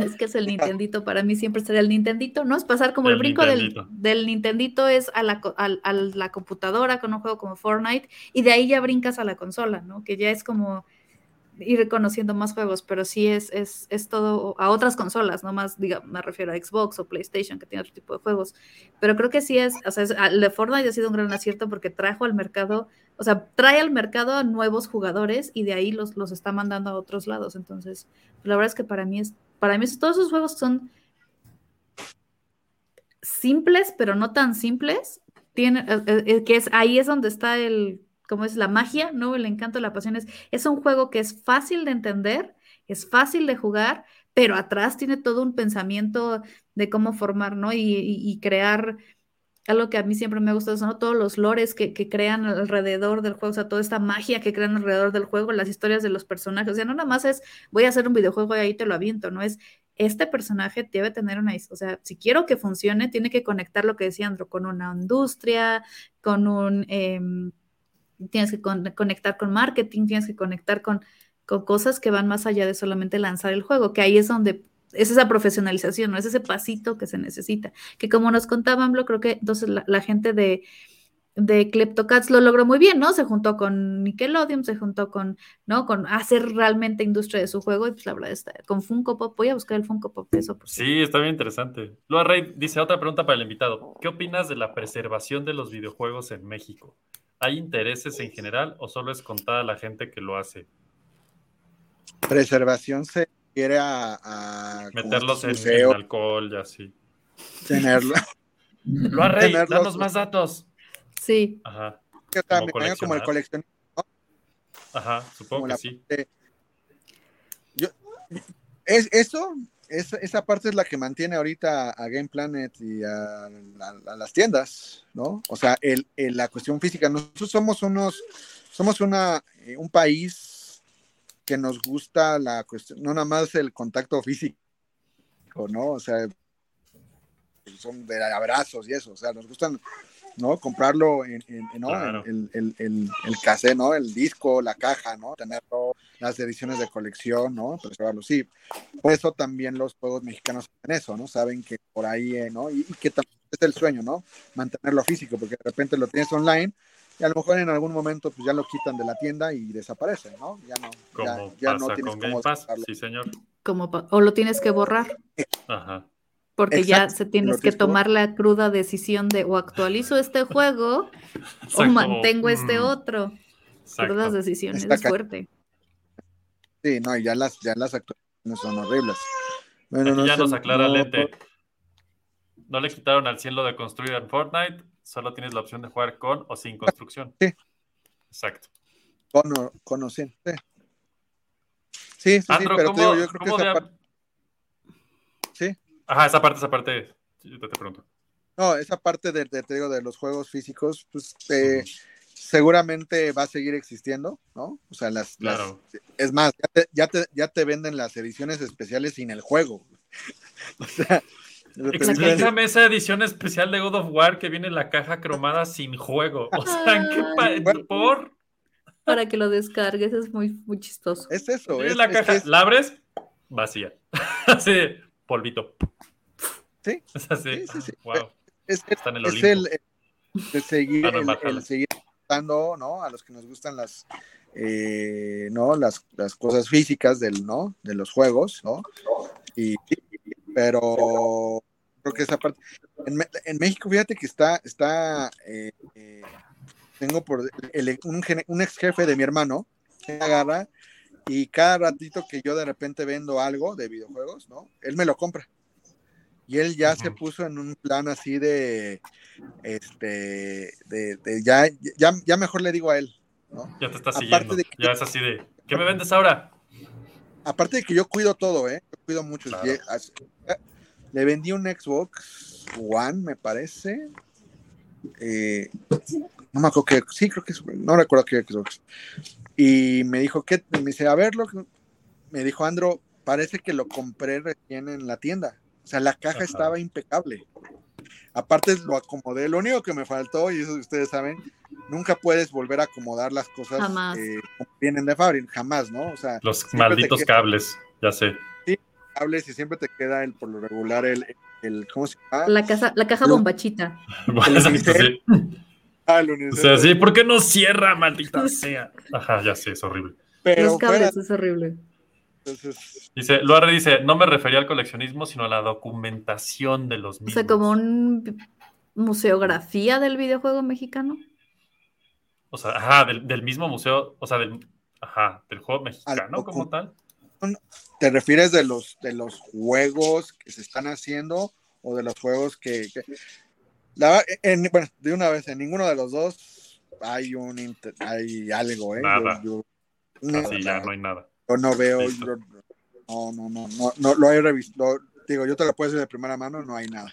Es que es el Nintendito, para mí siempre sería el Nintendito, ¿no? Es pasar como el, brinco del, del, Nintendito es a la, a la computadora con un juego como Fortnite y de ahí ya brincas a la consola, ¿no? Que ya es como ir conociendo más juegos, pero sí es, es, es todo a otras consolas, no más, diga, me refiero a Xbox o PlayStation, que tiene otro tipo de juegos. Pero creo que sí es, o sea, el de Fortnite ha sido un gran acierto porque trajo al mercado, o sea, trae al mercado a nuevos jugadores y de ahí los, los está mandando a otros lados. Entonces, la verdad es que para mí es, para mí todos esos juegos son simples, pero no tan simples. Tiene, eh, eh, que es ahí es donde está el como es la magia, ¿no? El encanto, la pasión es, es un juego que es fácil de entender, es fácil de jugar, pero atrás tiene todo un pensamiento de cómo formar, ¿no? Y, crear algo que a mí siempre me ha gustado son todos los lores que, que, crean alrededor del juego, o sea, toda esta magia que crean alrededor del juego, las historias de los personajes. O sea, no nada más es voy a hacer un videojuego y ahí te lo aviento, no es este personaje debe tener una, o sea, si quiero que funcione, tiene que conectar lo que decía Andro, con una industria, con un, em, tienes que conectar con marketing, tienes que conectar con, con cosas que van más allá de solamente lanzar el juego, que ahí es donde es esa profesionalización, ¿no? Es ese pasito que se necesita. Que como nos contaban, creo que entonces la, gente de, de Kleptocats lo logró muy bien, ¿no? Se juntó con Nickelodeon, se juntó con, ¿no? Con hacer realmente industria de su juego y pues la verdad está, con Funko Pop, voy a buscar el Funko Pop, eso por Sí, está bien interesante. Lua Rey dice otra pregunta para el invitado. ¿Qué opinas de la preservación de los videojuegos en México? ¿Hay intereses en general o solo es contada la gente que lo hace? Preservación se quiere a, meterlos en, alcohol y así. Tenerlo. Lo Rey, [laughs] danos más datos. Sí. Ajá. Como, como el coleccionismo. Ajá, supongo que sí. Yo, es, eso, esa parte es la que mantiene ahorita a Game Planet y a, las tiendas, ¿no? O sea, el, la cuestión física. Nosotros somos unos, somos una, eh, un país que nos gusta la cuestión, no nada más el contacto físico, ¿no? O sea, son de abrazos y eso, o sea, nos gustan, ¿no? Comprarlo en, ¿no? el, el, el, el cassette, ¿no? El disco, la caja, ¿no? Tenerlo, las ediciones de colección, ¿no? Preservarlo, sí. Por eso también los juegos mexicanos hacen eso, ¿no? Saben que por ahí, eh, ¿no? Y, y que también es el sueño, ¿no? Mantenerlo físico, porque de repente lo tienes online y a lo mejor en algún momento pues ya lo quitan de la tienda y desaparecen, ¿no? Ya no, como ya, no tienes como sí señor. Como o lo tienes que borrar. Ajá. Porque ya se tienes que tomar la cruda decisión de o actualizo este [laughs] juego o mantengo este mm. otro. Crudas decisiones, es fuerte. Sí, no, y ya las, ya las actualizaciones son horribles. Bueno, ya nos aclara Lente. No le quitaron al cielo de construir en Fortnite, solo tienes la opción de jugar con o sin construcción. Sí. Exacto. Con o, con o sin, sí. Sí, sí, pero te digo, yo creo que esa parte... Sí. Ajá, esa parte, esa parte, yo te, pregunto. No, esa parte de, te digo, de los juegos físicos, pues eh, seguramente va a seguir existiendo, ¿no? O sea, las, claro. es más, ya te, ya te, ya te venden las ediciones especiales sin el juego. [laughs] o sea, Explícame esa edición especial de God of War que viene en la caja cromada sin juego. O sea, ¿qué por? Para que lo descargues, es muy, muy chistoso. Es eso. Es, la caja, la abres, vacía. [laughs] así, polvito. Sí. [laughs] Es así. Sí, sí, Wow. Es, Está en el, es el, el, seguir, el, seguir dando, ¿no? A los que nos gustan las, eh, ¿no? Las, las cosas físicas del, ¿no? De los juegos, ¿no? Y, pero creo que esa parte. En, México, fíjate que está, está, eh, eh, tengo por un, ex jefe de mi hermano que agarra y cada ratito que yo de repente vendo algo de videojuegos, ¿no? Él me lo compra. Y él ya se puso en un plan así de, este, de, ya, ya, ya mejor le digo a él, ¿no? Ya te está siguiendo. ya es así de, ¿qué me vendes ahora? aparte de que yo cuido todo, ¿eh? Yo cuido mucho. Le vendí un Xbox One, me parece. Eh, no me acuerdo que, sí, creo que no recuerdo qué Xbox. Y me dijo, ¿qué? Me dice, a verlo. Me dijo, Andro, parece que lo compré recién en la tienda. O sea, la caja estaba impecable. Aparte lo acomodé. Lo único que me faltó, y eso ustedes saben, nunca puedes volver a acomodar las cosas eh, como vienen de fábrica, jamás, ¿no? O sea, los malditos cables, ya sé. Sí, cables y siempre te queda el por lo regular el, el ¿cómo se llama? La caja, la caja bombachita. [laughs] sí. O sea, sí, ¿por qué no cierra, maldita sea? Ajá, ya sé, es horrible. los cables es horrible. Entonces... Dice, Luarre dice, no me refería al coleccionismo, sino a la documentación de los mismos. O sea, como un museografía del videojuego mexicano. O sea, ajá, del, mismo museo, o sea, del, ajá, del juego mexicano como tal. ¿Te refieres de los, de los juegos que se están haciendo o de los juegos que... bueno, de una vez, en ninguno de los dos hay un hay algo, ¿eh? Nada. sí, ya no hay nada. Yo no veo, no, no, no, no, no, lo he revisto, digo, yo te lo puedo decir de primera mano, no hay nada.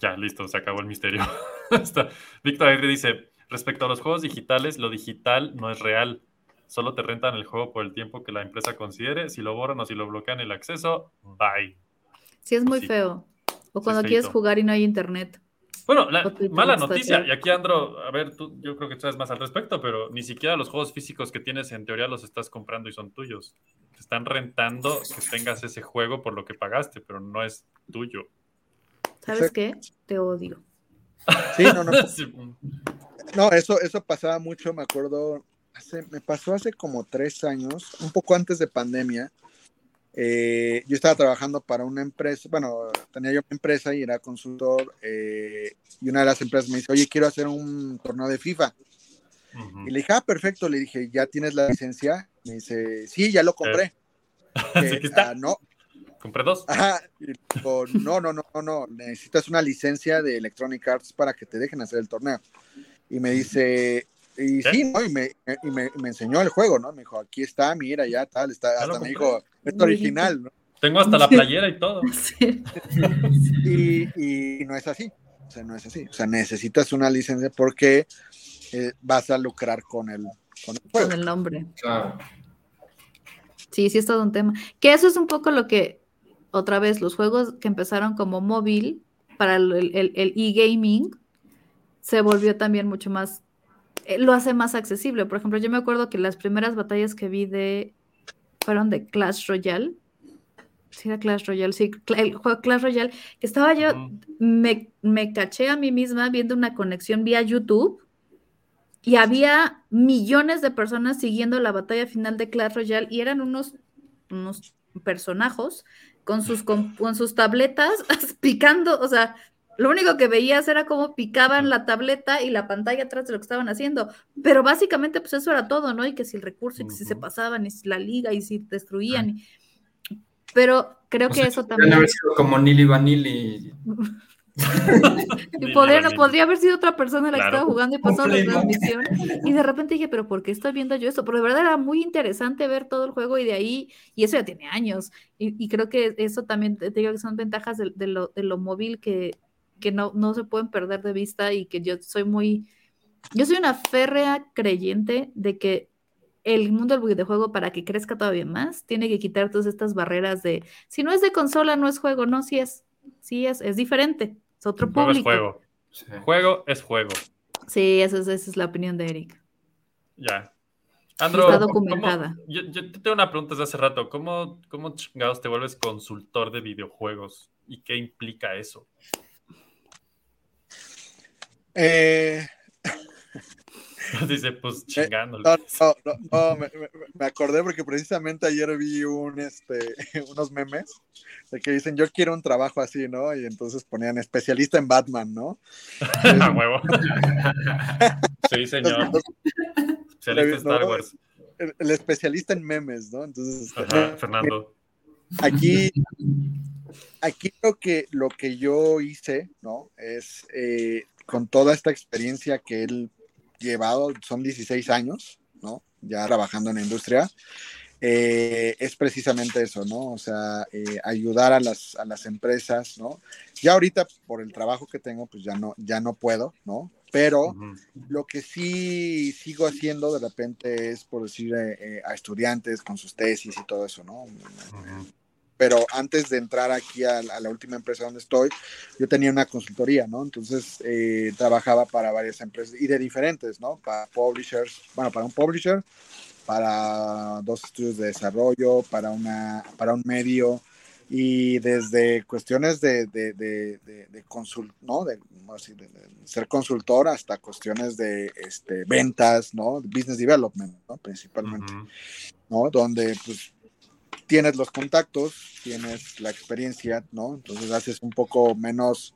Ya, listo, se acabó el misterio. [laughs] Víctor Aguirre dice, respecto a los juegos digitales, lo digital no es real. Solo te rentan el juego por el tiempo que la empresa considere. Si lo borran o si lo bloquean el acceso, bye. Sí, es muy feo. O cuando quieres jugar y no hay internet. Bueno, la mala noticia, y aquí Andro, a ver, tú, yo creo que sabes más al respecto, pero ni siquiera los juegos físicos que tienes en teoría los estás comprando y son tuyos. Te están rentando que tengas ese juego por lo que pagaste, pero no es tuyo. ¿Sabes qué? Te odio. Sí, no, no. [laughs] No, eso, eso pasaba mucho, me acuerdo, hace, me pasó hace como tres años, un poco antes de pandemia. Eh, yo estaba trabajando para una empresa, bueno, tenía yo una empresa y era consultor, eh, y una de las empresas me dice, oye, quiero hacer un torneo de FIFA. Y le dije, ah, perfecto, le dije, ¿ya tienes la licencia? Me dice, sí, ya lo compré. Eh, [laughs] está. Ah, no. Compré dos. Ajá, no, no, no, no, no, necesitas una licencia de Electronic Arts para que te dejen hacer el torneo. Y me dice, y sí, ¿no? Y, me, y me, me, enseñó el juego, ¿no? Me dijo, aquí está, mira, ya tal, está, hasta me dijo, es original, ¿no? Tengo hasta la playera y todo. [laughs] Y, y, no es así, o sea, no es así. O sea, necesitas una licencia porque eh, vas a lucrar con el, con el, con el nombre. Claro. Sí, sí es todo un tema. Que eso es un poco lo que, otra vez, los juegos que empezaron como móvil para el e-gaming, se volvió también mucho más lo hace más accesible. Por ejemplo, yo me acuerdo que las primeras batallas que vi de fueron de Clash Royale. Sí, era Clash Royale, sí, el juego Clash Royale, que estaba yo, me, me caché a mí misma viendo una conexión vía YouTube y había millones de personas siguiendo la batalla final de Clash Royale y eran unos, unos personajos con sus, con sus tabletas [laughs] picando, o sea, lo único que veías era cómo picaban la tableta y la pantalla atrás de lo que estaban haciendo. Pero básicamente, pues eso era todo, ¿no? Y que si el recurso, y que si se pasaban, y si la liga, y si destruían. Pero creo que eso también. haber sido como Nili Vanilli. [laughs] y podría, podría haber sido otra persona la que estaba jugando y pasó la transmisión. Y de repente dije, pero ¿por qué estoy viendo yo esto? Pero de verdad era muy interesante ver todo el juego y de ahí, y eso ya tiene años. Y, creo que eso también, te digo que son ventajas de, lo, de lo móvil que, que no, no se pueden perder de vista y que yo soy muy, yo soy una férrea creyente de que el mundo del videojuego para que crezca todavía más tiene que quitar todas estas barreras de si no es de consola no es juego, no, si es, sí es, es diferente, es otro público. Juego es juego. Juego es juego. Sí, esa es, esa es la opinión de Eric. Ya. Andro, Está documentada. yo, yo, te tengo una pregunta desde hace rato. ¿Cómo, ¿Cómo chingados te vuelves consultor de videojuegos? ¿Y qué implica eso? Eh... [laughs] Dice, pues eh, chingando. No, no, no, me, acordé porque precisamente ayer vi un, este, [laughs] unos memes de que dicen, yo quiero un trabajo así, ¿no? Y entonces ponían especialista en Batman, ¿no? [laughs] A huevo. sí, señor. especialista en Star Wars. El, especialista en memes, ¿no? Entonces, este, Fernando. Aquí, aquí lo que, lo que yo hice, ¿no? Es eh, con toda esta experiencia que él llevado, son 16 años, ¿no? Ya trabajando en la industria, eh, es precisamente eso, ¿no? O sea, eh, ayudar a las, a las empresas, ¿no? Ya ahorita por el trabajo que tengo, pues ya no, ya no puedo, ¿no? Pero lo que sí sigo haciendo de repente es, por decir, eh, a estudiantes con sus tesis y todo eso, ¿no? Pero antes de entrar aquí a, la última empresa donde estoy, yo tenía una consultoría, ¿no? Entonces eh, trabajaba para varias empresas y de diferentes, ¿no? Para publishers, bueno, para un publisher, para dos estudios de desarrollo, para, una, para un medio y desde cuestiones de, de, de, de, consult, ¿no? De, ser consultor hasta cuestiones de este, ventas, ¿no? Business development, ¿no? Principalmente, ¿no? Donde pues tienes los contactos, tienes la experiencia, ¿no? Entonces haces un poco menos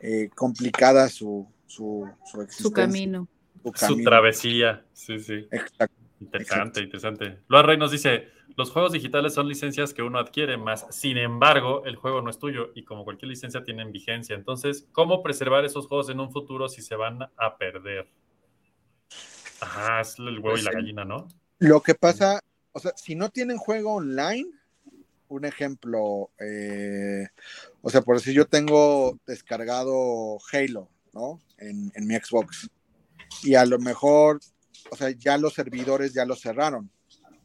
eh, complicada su, su, su, su camino. Su, travesía, sí, sí. Exacto. Interesante, interesante. Loa Rey nos dice, los juegos digitales son licencias que uno adquiere más, sin embargo, el juego no es tuyo y como cualquier licencia tienen vigencia. Entonces, ¿cómo preservar esos juegos en un futuro si se van a perder? Ajá, es el huevo y la pues, gallina, ¿no? Lo que pasa o sea, si no tienen juego online, un ejemplo, eh, o sea, por decir, yo tengo descargado Halo, ¿no? En, en mi Xbox. Y a lo mejor, o sea, ya los servidores ya los cerraron,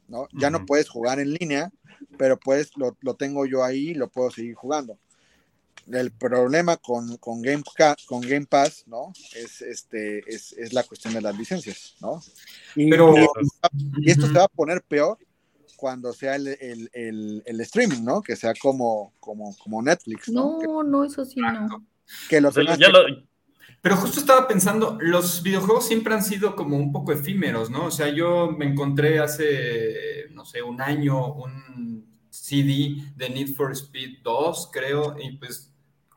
¿no? Ya no puedes jugar en línea, pero pues lo, lo, tengo yo ahí y lo puedo seguir jugando. El problema con, con, Game, con Game Pass, ¿no? Es, este, es, es la cuestión de las licencias, ¿no? Y, pero, y, esto se va a poner peor cuando sea el, el, el, el, streaming, ¿no? Que sea como, como, como Netflix. No, no, no eso sí no. Que lo, ya lo, pero justo estaba pensando, los videojuegos siempre han sido como un poco efímeros, ¿no? O sea, yo me encontré hace, no sé, un año un CD de Need for Speed 2, creo, y pues,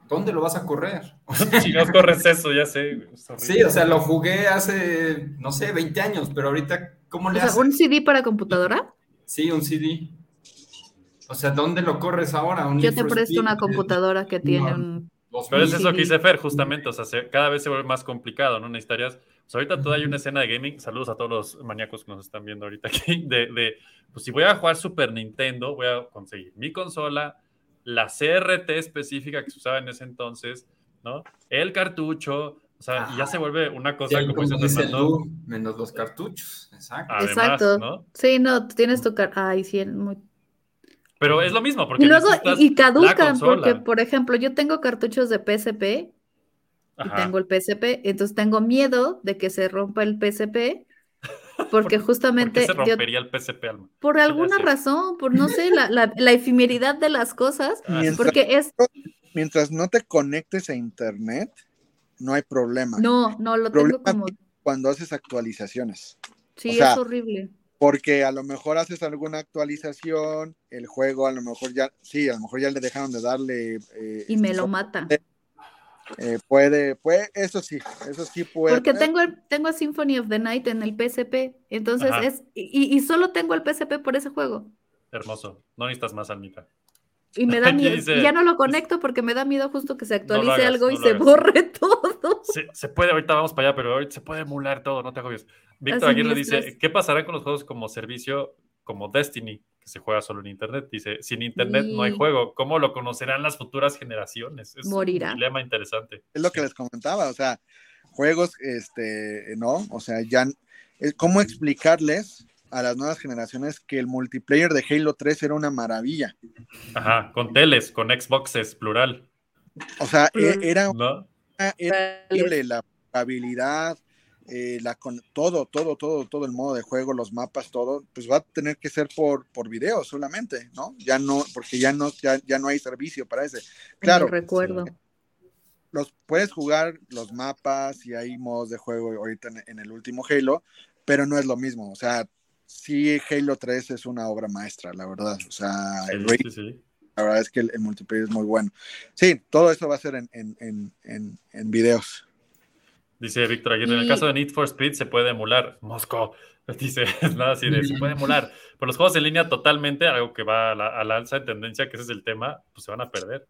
¿dónde lo vas a correr? [laughs] si no corres eso, ya sé. Sí, o sea, lo jugué hace, no sé, 20 años, pero ahorita, ¿cómo le o sea, ¿Un CD para computadora? Sí, un CD. O sea, ¿dónde lo corres ahora? Yo te presto una computadora que tiene un pero es eso que hice Fer, justamente, o sea, cada vez se vuelve más complicado, ¿no? Necesitarías, pues ahorita todavía hay una escena de gaming, saludos a todos los maníacos que nos están viendo ahorita aquí, de, de, pues si voy a jugar Super Nintendo, voy a conseguir mi consola, la CRT específica que se usaba en ese entonces, ¿no? El cartucho, o sea, ya se vuelve una cosa sí, como, dice menos los cartuchos, exacto. exacto. Sí, no, tienes tu car ay, sí, muy pero es lo mismo, porque y luego y caducan, porque por ejemplo, yo tengo cartuchos de PSP y tengo el PSP, entonces tengo miedo de que se rompa el PSP. Porque justamente. ¿Por qué se rompería el Alma? Por alguna razón, por no sé, la, la, la, efemeridad de las cosas. Mientras, porque es. Mientras no te conectes a internet, no hay problema. No, no, lo tengo como. Cuando haces actualizaciones. Sí, es horrible porque a lo mejor haces alguna actualización, el juego a lo mejor ya, sí, a lo mejor ya le dejaron de darle... Eh, y me lo mata. Eh, puede, puede, eso sí, eso sí puede. Porque tengo, el, tengo Symphony of the Night en el PSP, entonces es, y, y, solo tengo el PSP por ese juego. Hermoso, no necesitas más, Almita. Y me da [laughs] miedo, ya no lo conecto porque me da miedo justo que se actualice algo y se borre [laughs] todo. Se, puede, ahorita vamos para allá, pero ahorita se puede emular todo, no te agobies. Víctor Aguirre dice, ¿qué pasará con los juegos como servicio, como Destiny, que se juega solo en Internet? Dice, sin Internet no hay juego. ¿Cómo lo conocerán las futuras generaciones? Es Morirá. un dilema interesante. Es lo que les comentaba, o sea, juegos, este, ¿no? O sea, ya, ¿cómo explicarles a las nuevas generaciones que el multiplayer de Halo 3 era una maravilla? Ajá, con teles, con Xboxes, plural. O sea, e, era, era increíble la habilidad, eh, la con todo, todo, todo, todo el modo de juego, los mapas, todo, pues va a tener que ser por, por video solamente, ¿no? Ya no, porque ya no, ya, ya no hay servicio para ese. Claro. recuerdo. Los puedes jugar los mapas y hay modos de juego ahorita en, el último Halo, pero no es lo mismo. O sea, sí, Halo 3 es una obra maestra, la verdad. O sea, el la verdad es que el, multiplayer es muy bueno. Sí, todo eso va a ser en, en, en, en videos. Dice Víctor Aguirre, en el caso de Need for Speed se puede emular. Moscow. [laughs] Dice, nada así de, se puede emular. Pero los juegos en línea totalmente, algo que va a la, alza de tendencia, que ese es el tema, pues se van a perder.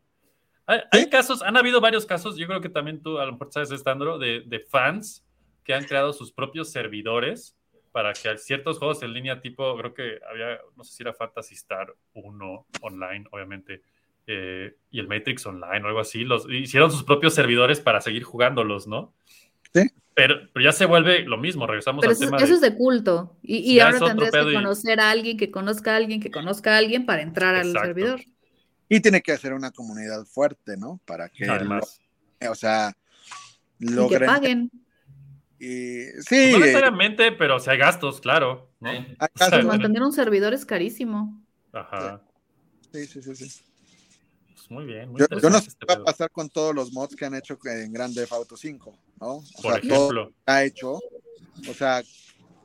Hay, casos, han habido varios casos, yo creo que también tú a lo mejor sabes, Estandro, de, de fans que han creado sus propios servidores para que ciertos juegos en línea tipo, creo que había, no sé si era Fantasy Star 1 online, obviamente, eh, y el Matrix Online o algo así, los hicieron sus propios servidores para seguir jugándolos, ¿no? Pero, ya se vuelve lo mismo, regresamos al eso, tema. Eso es de culto. Y, ahora tendrías que conocer a alguien que conozca a alguien que conozca a alguien para entrar al servidor. Y tiene que hacer una comunidad fuerte, ¿no? Para que. Además. o sea, logren. que paguen. Y, sí. Pues no necesariamente, pero si hay gastos, claro. ¿no? mantener un servidor es carísimo. Ajá. Sí, sí, sí, sí. Pues muy bien. yo, no sé este qué va a pasar con todos los mods que han hecho en Grand Theft Auto 5, ¿no? O Por ejemplo. ha hecho. O sea,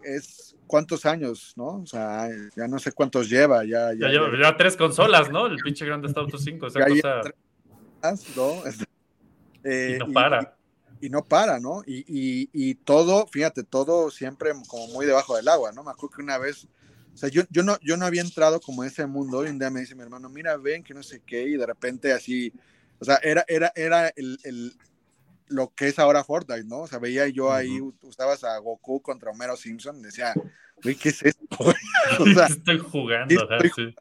es cuántos años, ¿no? O sea, ya no sé cuántos lleva. Ya, ya, lleva, tres consolas, ¿no? El pinche Grand Theft Auto 5. Esa cosa... ¿no? Eh, y no para. Y, no para, ¿no? Y, y, y, todo, fíjate, todo siempre como muy debajo del agua, ¿no? Me acuerdo que una vez o sea, yo, yo, no, yo no había entrado como en ese mundo. Hoy en día me dice mi hermano, mira, ven que no sé qué, y de repente así, o sea, era, era, era el, el lo que es ahora Fortnite, ¿no? O sea, veía yo ahí, usabas a Goku contra Homero Simpson, y decía, güey, ¿qué es esto? [laughs] o sea, [laughs] estoy jugando, estoy...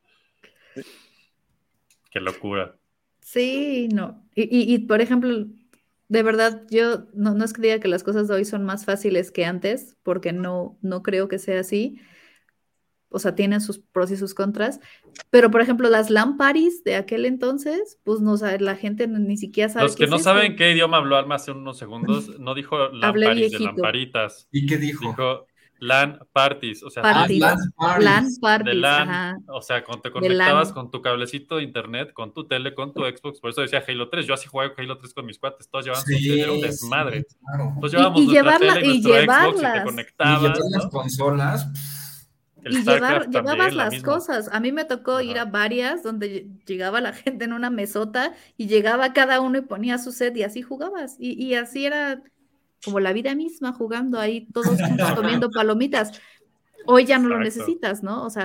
Qué locura. Sí, no. Y, y, y, por ejemplo, de verdad, yo no, no, es que diga que las cosas de hoy son más fáciles que antes, porque no, no creo que sea así. O sea, tienen sus pros y sus contras. Pero, por ejemplo, las lamparis de aquel entonces, pues no sabe, la gente ni siquiera sabe. Los que no saben qué idioma habló Alma hace unos segundos, [laughs] no dijo lamparis de lamparitas. ¿Y qué dijo? Dijo LAN parties, o sea, parties. LAN parties. LAN, o sea, cuando te conectabas con tu cablecito de internet, con tu tele, con tu Xbox, por eso decía Halo 3, yo así juego Halo 3 con mis cuates, todos llevaban su tele, un desmadre. Claro. Entonces llevábamos y, y nuestra llevarla, tele y, y nuestro llevarlas. Xbox y te conectabas. Y llevar las consolas. El y llevar, llevabas la las misma. cosas. A mí me tocó Ajá. ir a varias donde llegaba la gente en una mesota y llegaba cada uno y ponía su set y así jugabas. Y, y así era como la vida misma, jugando ahí todos juntos comiendo [laughs] palomitas. Hoy ya no lo Exacto. necesitas, ¿no? O sea,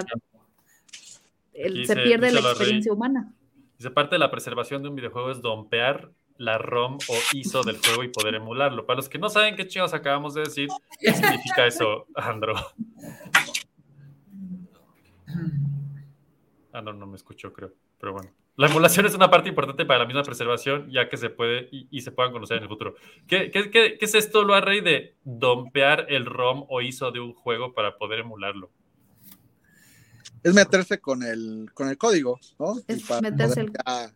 el- se se- pierde dice la la Rey. experiencia humana. Dice, parte de la preservación de un videojuego es dompear la ROM o ISO del juego y poder emularlo. Para los que no saben qué chingados acabamos de decir, ¿qué significa eso, Andro? Andro no me escuchó, creo, pero bueno. La emulación es una parte importante para la misma preservación, ya que se puede y, y se puedan conocer en el futuro. ¿Qué, qué, qué- qué es esto, lo rey de dompear el ROM o ISO de un juego para poder emularlo? Es meterse con el, con el código, ¿no? Y Es para meterse poder el-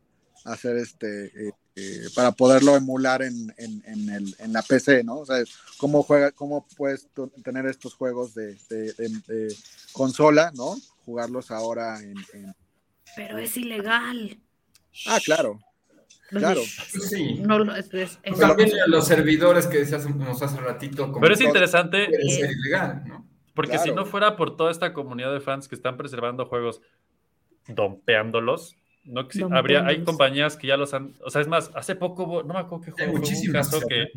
hacer este, eh, eh, para poderlo emular en, en, en, el, en la PC, ¿no? O sea, cómo juega, cómo puedes tener estos juegos de, de- de- de consola, ¿no? Jugarlos ahora en, en- Pero es ilegal. Ah, claro, claro. Sí. No, lo- es, es- es- También los servidores que decías hace ratito. como Pero es todo interesante. Porque si no fuera por toda esta comunidad de fans que están preservando juegos, dompeándolos, no Dompeándolos. habría, hay compañías que ya los han, o sea, es más, hace poco, no me acuerdo qué juego, fue, hubo un muchísimas, caso que,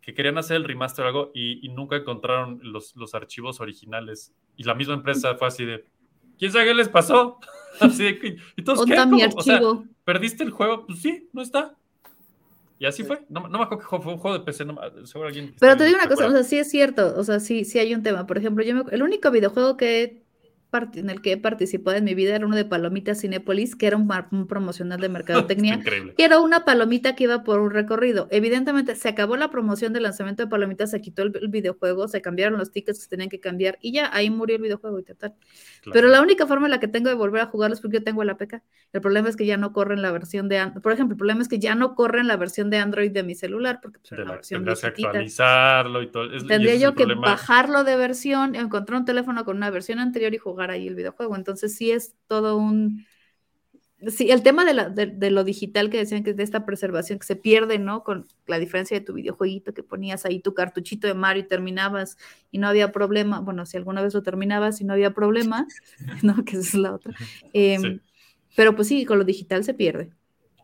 que querían hacer el remaster o algo y, y nunca encontraron los, los archivos originales. Y la misma empresa fue así de, ¿quién sabe qué les pasó? [laughs] Así de, que- ¿y todos ¿Dónde qué? mi. O sea? ¿perdiste el juego? Pues sí, no está. Y así fue. No, no me acuerdo juego fue, un juego de PC, no, seguro alguien... que Pero te digo una cosa, o sea, sí es cierto, o sea, sí, sí hay un tema. Por ejemplo, yo me- el único videojuego que he en el que he participado en mi vida era uno de Palomitas Cinépolis, que era un, un promocional de [laughs] mercadotecnia, que era una palomita que iba por un recorrido. Evidentemente, se acabó la promoción del lanzamiento de Palomitas, se quitó el, el videojuego, se cambiaron los tickets que se tenían que cambiar y ya, ahí murió el videojuego y tal. Claro. Pero la única forma en la que tengo de volver a jugarlo es porque yo tengo el APK. El problema es que ya no corre en la versión de Android. Por ejemplo, el problema es que ya no corre en la versión de Android de mi celular, porque pues, era la versión que actualizarlo y todo. es- y Tendría es yo que problema. bajarlo de versión, encontrar un teléfono con una versión anterior y jugar ahí el videojuego. Entonces sí es todo un... Sí, el tema de, la, de, de lo digital que decían que es de esta preservación que se pierde, ¿no? Con la diferencia de tu videojueguito que ponías ahí tu cartuchito de Mario y terminabas y no había problema. Bueno, si alguna vez lo terminabas y no había problema, [laughs] ¿no? Que esa es la otra. Em, Sí. Pero pues sí, con lo digital se pierde.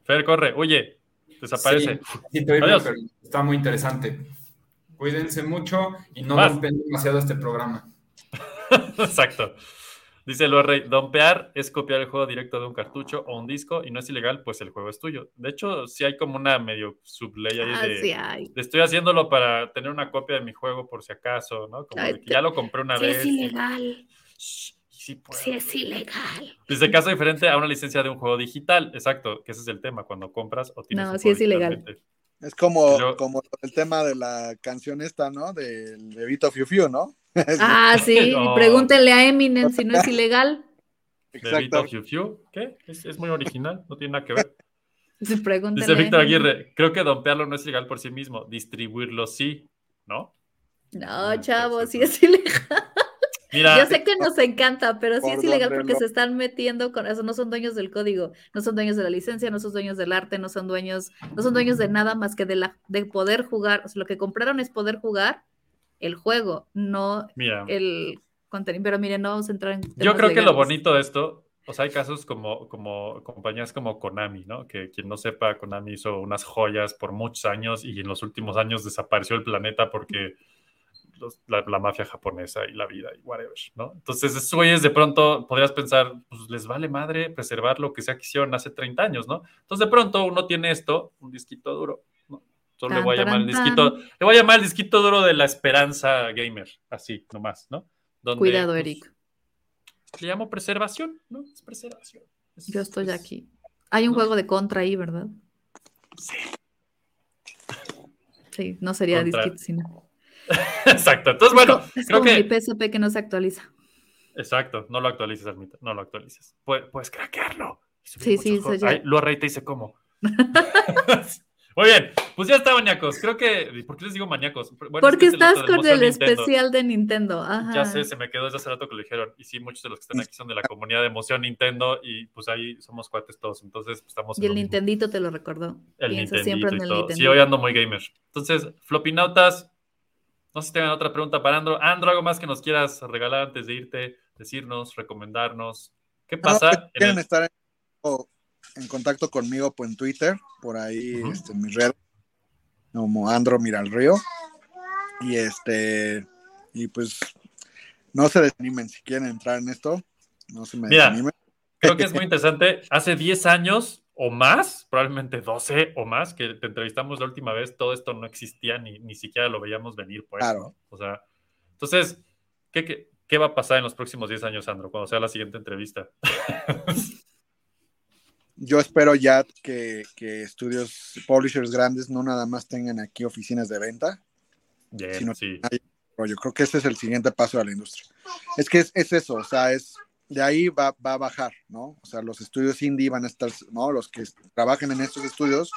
Fer, corre, huye, desaparece. Sí, sí Adiós. pero está muy interesante. Cuídense mucho y no Vas. rompen demasiado este programa. [laughs] Exacto. Dice el Rey, dompear es copiar el juego directo de un cartucho o un disco y no es ilegal, pues el juego es tuyo. De hecho, sí hay como una medio subley ahí Ah, de, sí hay. de estoy haciéndolo para tener una copia de mi juego por si acaso, ¿no? Como Ay, de que ya lo compré una Sí vez. es ilegal. Shh, sí es ilegal. Dice caso diferente a una licencia de un juego digital. Exacto, que ese es el tema, cuando compras o tienes No, un sí juego es ilegal. Es como, Pero- como el tema de la canción esta, ¿no? Del bebito Fiu Fiu, ¿no? [laughs] Ah, sí. [laughs] No. Pregúntenle a Eminem si no es ilegal. Exacto. Fiu Fiu, ¿qué? Es, es muy original, no tiene nada que ver. [laughs] Sí, Dice Víctor. Aguirre, creo que dompearlo no es ilegal por sí mismo, distribuirlo sí, ¿no? No, Mm, chavo, sí es ilegal. Mira, Yo sé que nos encanta, pero sí ¿Por es ilegal porque se están metiendo con eso. No son dueños del código, no son dueños de la licencia, no son dueños del arte, no son dueños, no son dueños de nada más que de la de poder jugar. O sea, lo que compraron es poder jugar el juego, no mira, el contenido. Pero miren, no vamos a entrar en. yo creo que lo legales. bonito de esto, o sea, hay casos como, como compañías como Konami, ¿no? Que quien no sepa, Konami hizo unas joyas por muchos años y en los últimos años desapareció el planeta porque los- la, la mafia japonesa y la vida y whatever, ¿no? Entonces, esos güeyes de pronto podrías pensar, pues les vale madre preservar lo que sea que hicieron hace 30 años, ¿no? Entonces, de pronto uno tiene esto, un disquito duro, Solo le voy a llamar el disquito, le voy a llamar el disquito duro de la esperanza gamer, así nomás, ¿no? Donde, Cuidado, pues, Eric. le llamo preservación, ¿no? Es preservación. Es- Yo estoy es- aquí. Hay un no. juego de contra ahí, ¿verdad? Sí. Sí, no sería disquete, sino. [laughs] Exacto. Entonces, bueno, es creo como que. mi PSP que no se actualiza. Exacto, no lo actualices, Almita, no lo actualices. Puedes, puedes craquearlo. Sí, sí, eso ya. Lo Rey te dice cómo. [laughs] [laughs] Muy bien, pues ya está, maníacos. Creo que. ¿Por qué les digo maníacos? Porque estás con el especial de Nintendo. Ajá. Ya sé, se me quedó desde hace rato que lo dijeron. Y sí, muchos de los que están aquí son de la comunidad de emoción Nintendo. Y pues ahí somos cuates todos. Entonces pues, estamos. Y el Nintendito te lo recordó. El Nintendito siempre en el Nintendo. Sí, hoy ando muy gamer. Entonces, Floppinautas. No sé si tengan otra pregunta para Andro. Andro, algo más que nos quieras regalar antes de irte, decirnos, recomendarnos. ¿Qué pasa? No, quieren estar en, en, contacto conmigo pues, en Twitter, por ahí este, en mi red, como Andro Miralrío. Y este, y pues no se desanimen si quieren entrar en esto, no se me Mira, desanimen. Creo que es muy interesante. Hace 10 años o más, probablemente 12 o más, que te entrevistamos la última vez, todo esto no existía ni, ni siquiera lo veíamos venir, pues. Claro. O sea, entonces, ¿qué, qué, qué va a pasar en los próximos 10 años, Sandro, cuando sea la siguiente entrevista? [laughs] Yo espero ya que, que, estudios, publishers grandes, no nada más tengan aquí oficinas de venta, Bien, sino sí. que yo creo que ese es el siguiente paso de la industria. Es que es, es eso, o sea, es de ahí va, va, a bajar, ¿no? O sea, los estudios indie van a estar, ¿no? Los que trabajen en estos estudios,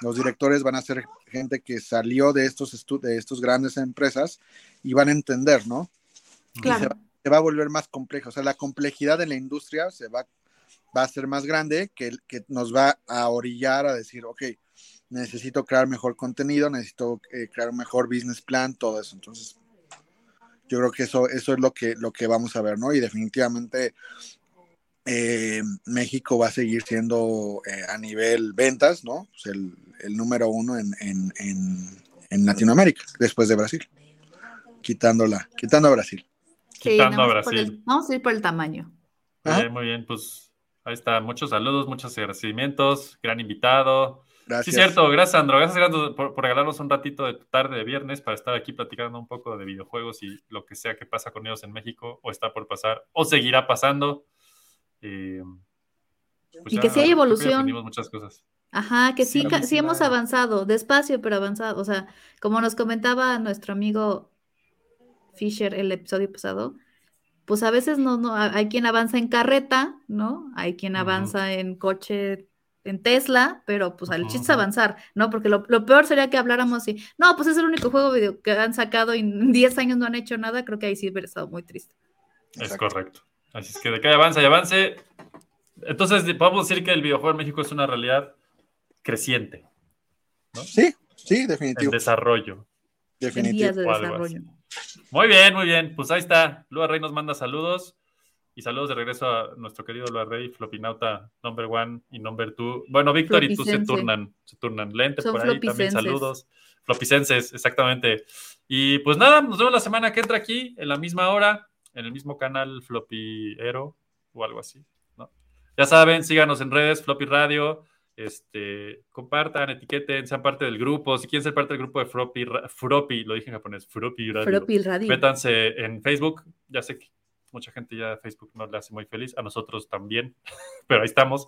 los directores van a ser gente que salió de estos, de estos grandes empresas y van a entender, ¿no? Claro. Se va, se, va, a volver más complejo, o sea, la complejidad de la industria se va, va a ser más grande, que, que nos va a orillar a decir, ok, necesito crear mejor contenido, necesito eh, crear un mejor business plan, todo eso. Entonces, yo creo que eso, eso es lo que, lo que vamos a ver, ¿no? Y definitivamente eh, México va a seguir siendo eh, a nivel ventas, ¿no? Pues el, el, número uno en, en, en, en, Latinoamérica, después de Brasil. Quitándola, quitando a Brasil. Sí, Quitando a Brasil. El, vamos a ir por el tamaño. Bien, muy bien, pues ahí está. Muchos saludos, muchos agradecimientos, gran invitado. Gracias. Sí, cierto. Gracias, Andro. Gracias, Andro, por, por, regalarnos un ratito de tu tarde de viernes para estar aquí platicando un poco de videojuegos y lo que sea que pasa con ellos en México, o está por pasar, o seguirá pasando. Eh, pues y ya, que sí hay evolución. Que muchas cosas. Ajá, que sí, sí, sí hemos avanzado, despacio, pero avanzado. O sea, como nos comentaba nuestro amigo Fisher el episodio pasado, pues a veces no, no, hay quien avanza en carreta, ¿no? Hay quien avanza uh -huh. en coche en Tesla, pero pues el chiste es avanzar, ¿no? Porque lo, lo, peor sería que habláramos y, no, pues es el único juego video que han sacado y en [laughs] 10 años no han hecho nada, creo que ahí sí hubiera estado muy triste. Es correcto. Así es que de que avance y avance. Entonces, podemos decir que el videojuego en México es una realidad creciente. ¿no? Sí, sí, definitivo. En desarrollo. Definitivo. En de desarrollo. Muy bien, muy bien. Pues ahí está. Lua Rey nos manda saludos. Y saludos de regreso a nuestro querido Lua Rey, Flopinauta number one y number two. Bueno, Víctor y tú se turnan, se turnan lente Son por ahí. También saludos. Flopicenses, exactamente. Y pues nada, nos vemos la semana que entra aquí, en la misma hora, en el mismo canal Flopiero o algo así. ¿no? Ya saben, síganos en redes, Floppy Radio. Este, compartan, etiqueten, sean parte del grupo. Si quieren ser parte del grupo de Floppy, Floppy lo dije en japonés, Floppy Radio. Floppy Radio. Métanse en Facebook. Ya sé que mucha gente ya Facebook no le hace muy feliz, a nosotros también, [laughs] pero ahí estamos.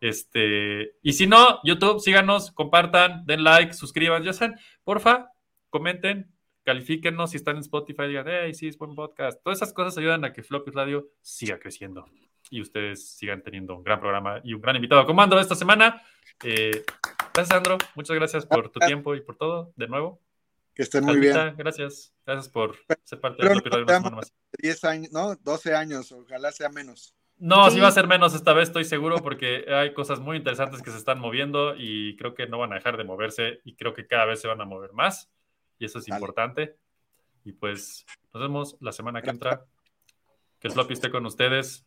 Este, y si no, YouTube, síganos, compartan, den like, suscriban, ya saben, porfa, comenten, califíquenos si están en Spotify, digan, hey, sí, es buen podcast. Todas esas cosas ayudan a que Floppy Radio siga creciendo y ustedes sigan teniendo un gran programa y un gran invitado como Andro esta semana. Eh, gracias, Andro. Muchas gracias por tu tiempo y por todo, de nuevo. Que estén muy bien. Gracias. Gracias por ser parte Pero de semana más. 10 años, no, 12 años, ojalá sea menos. No, sí. Sí. va a ser menos esta vez, estoy seguro, porque hay cosas muy interesantes que se están moviendo y creo que no van a dejar de moverse y creo que cada vez se van a mover más y eso es Vale. importante. Y pues nos vemos la semana que entra. Que el floppy esté con ustedes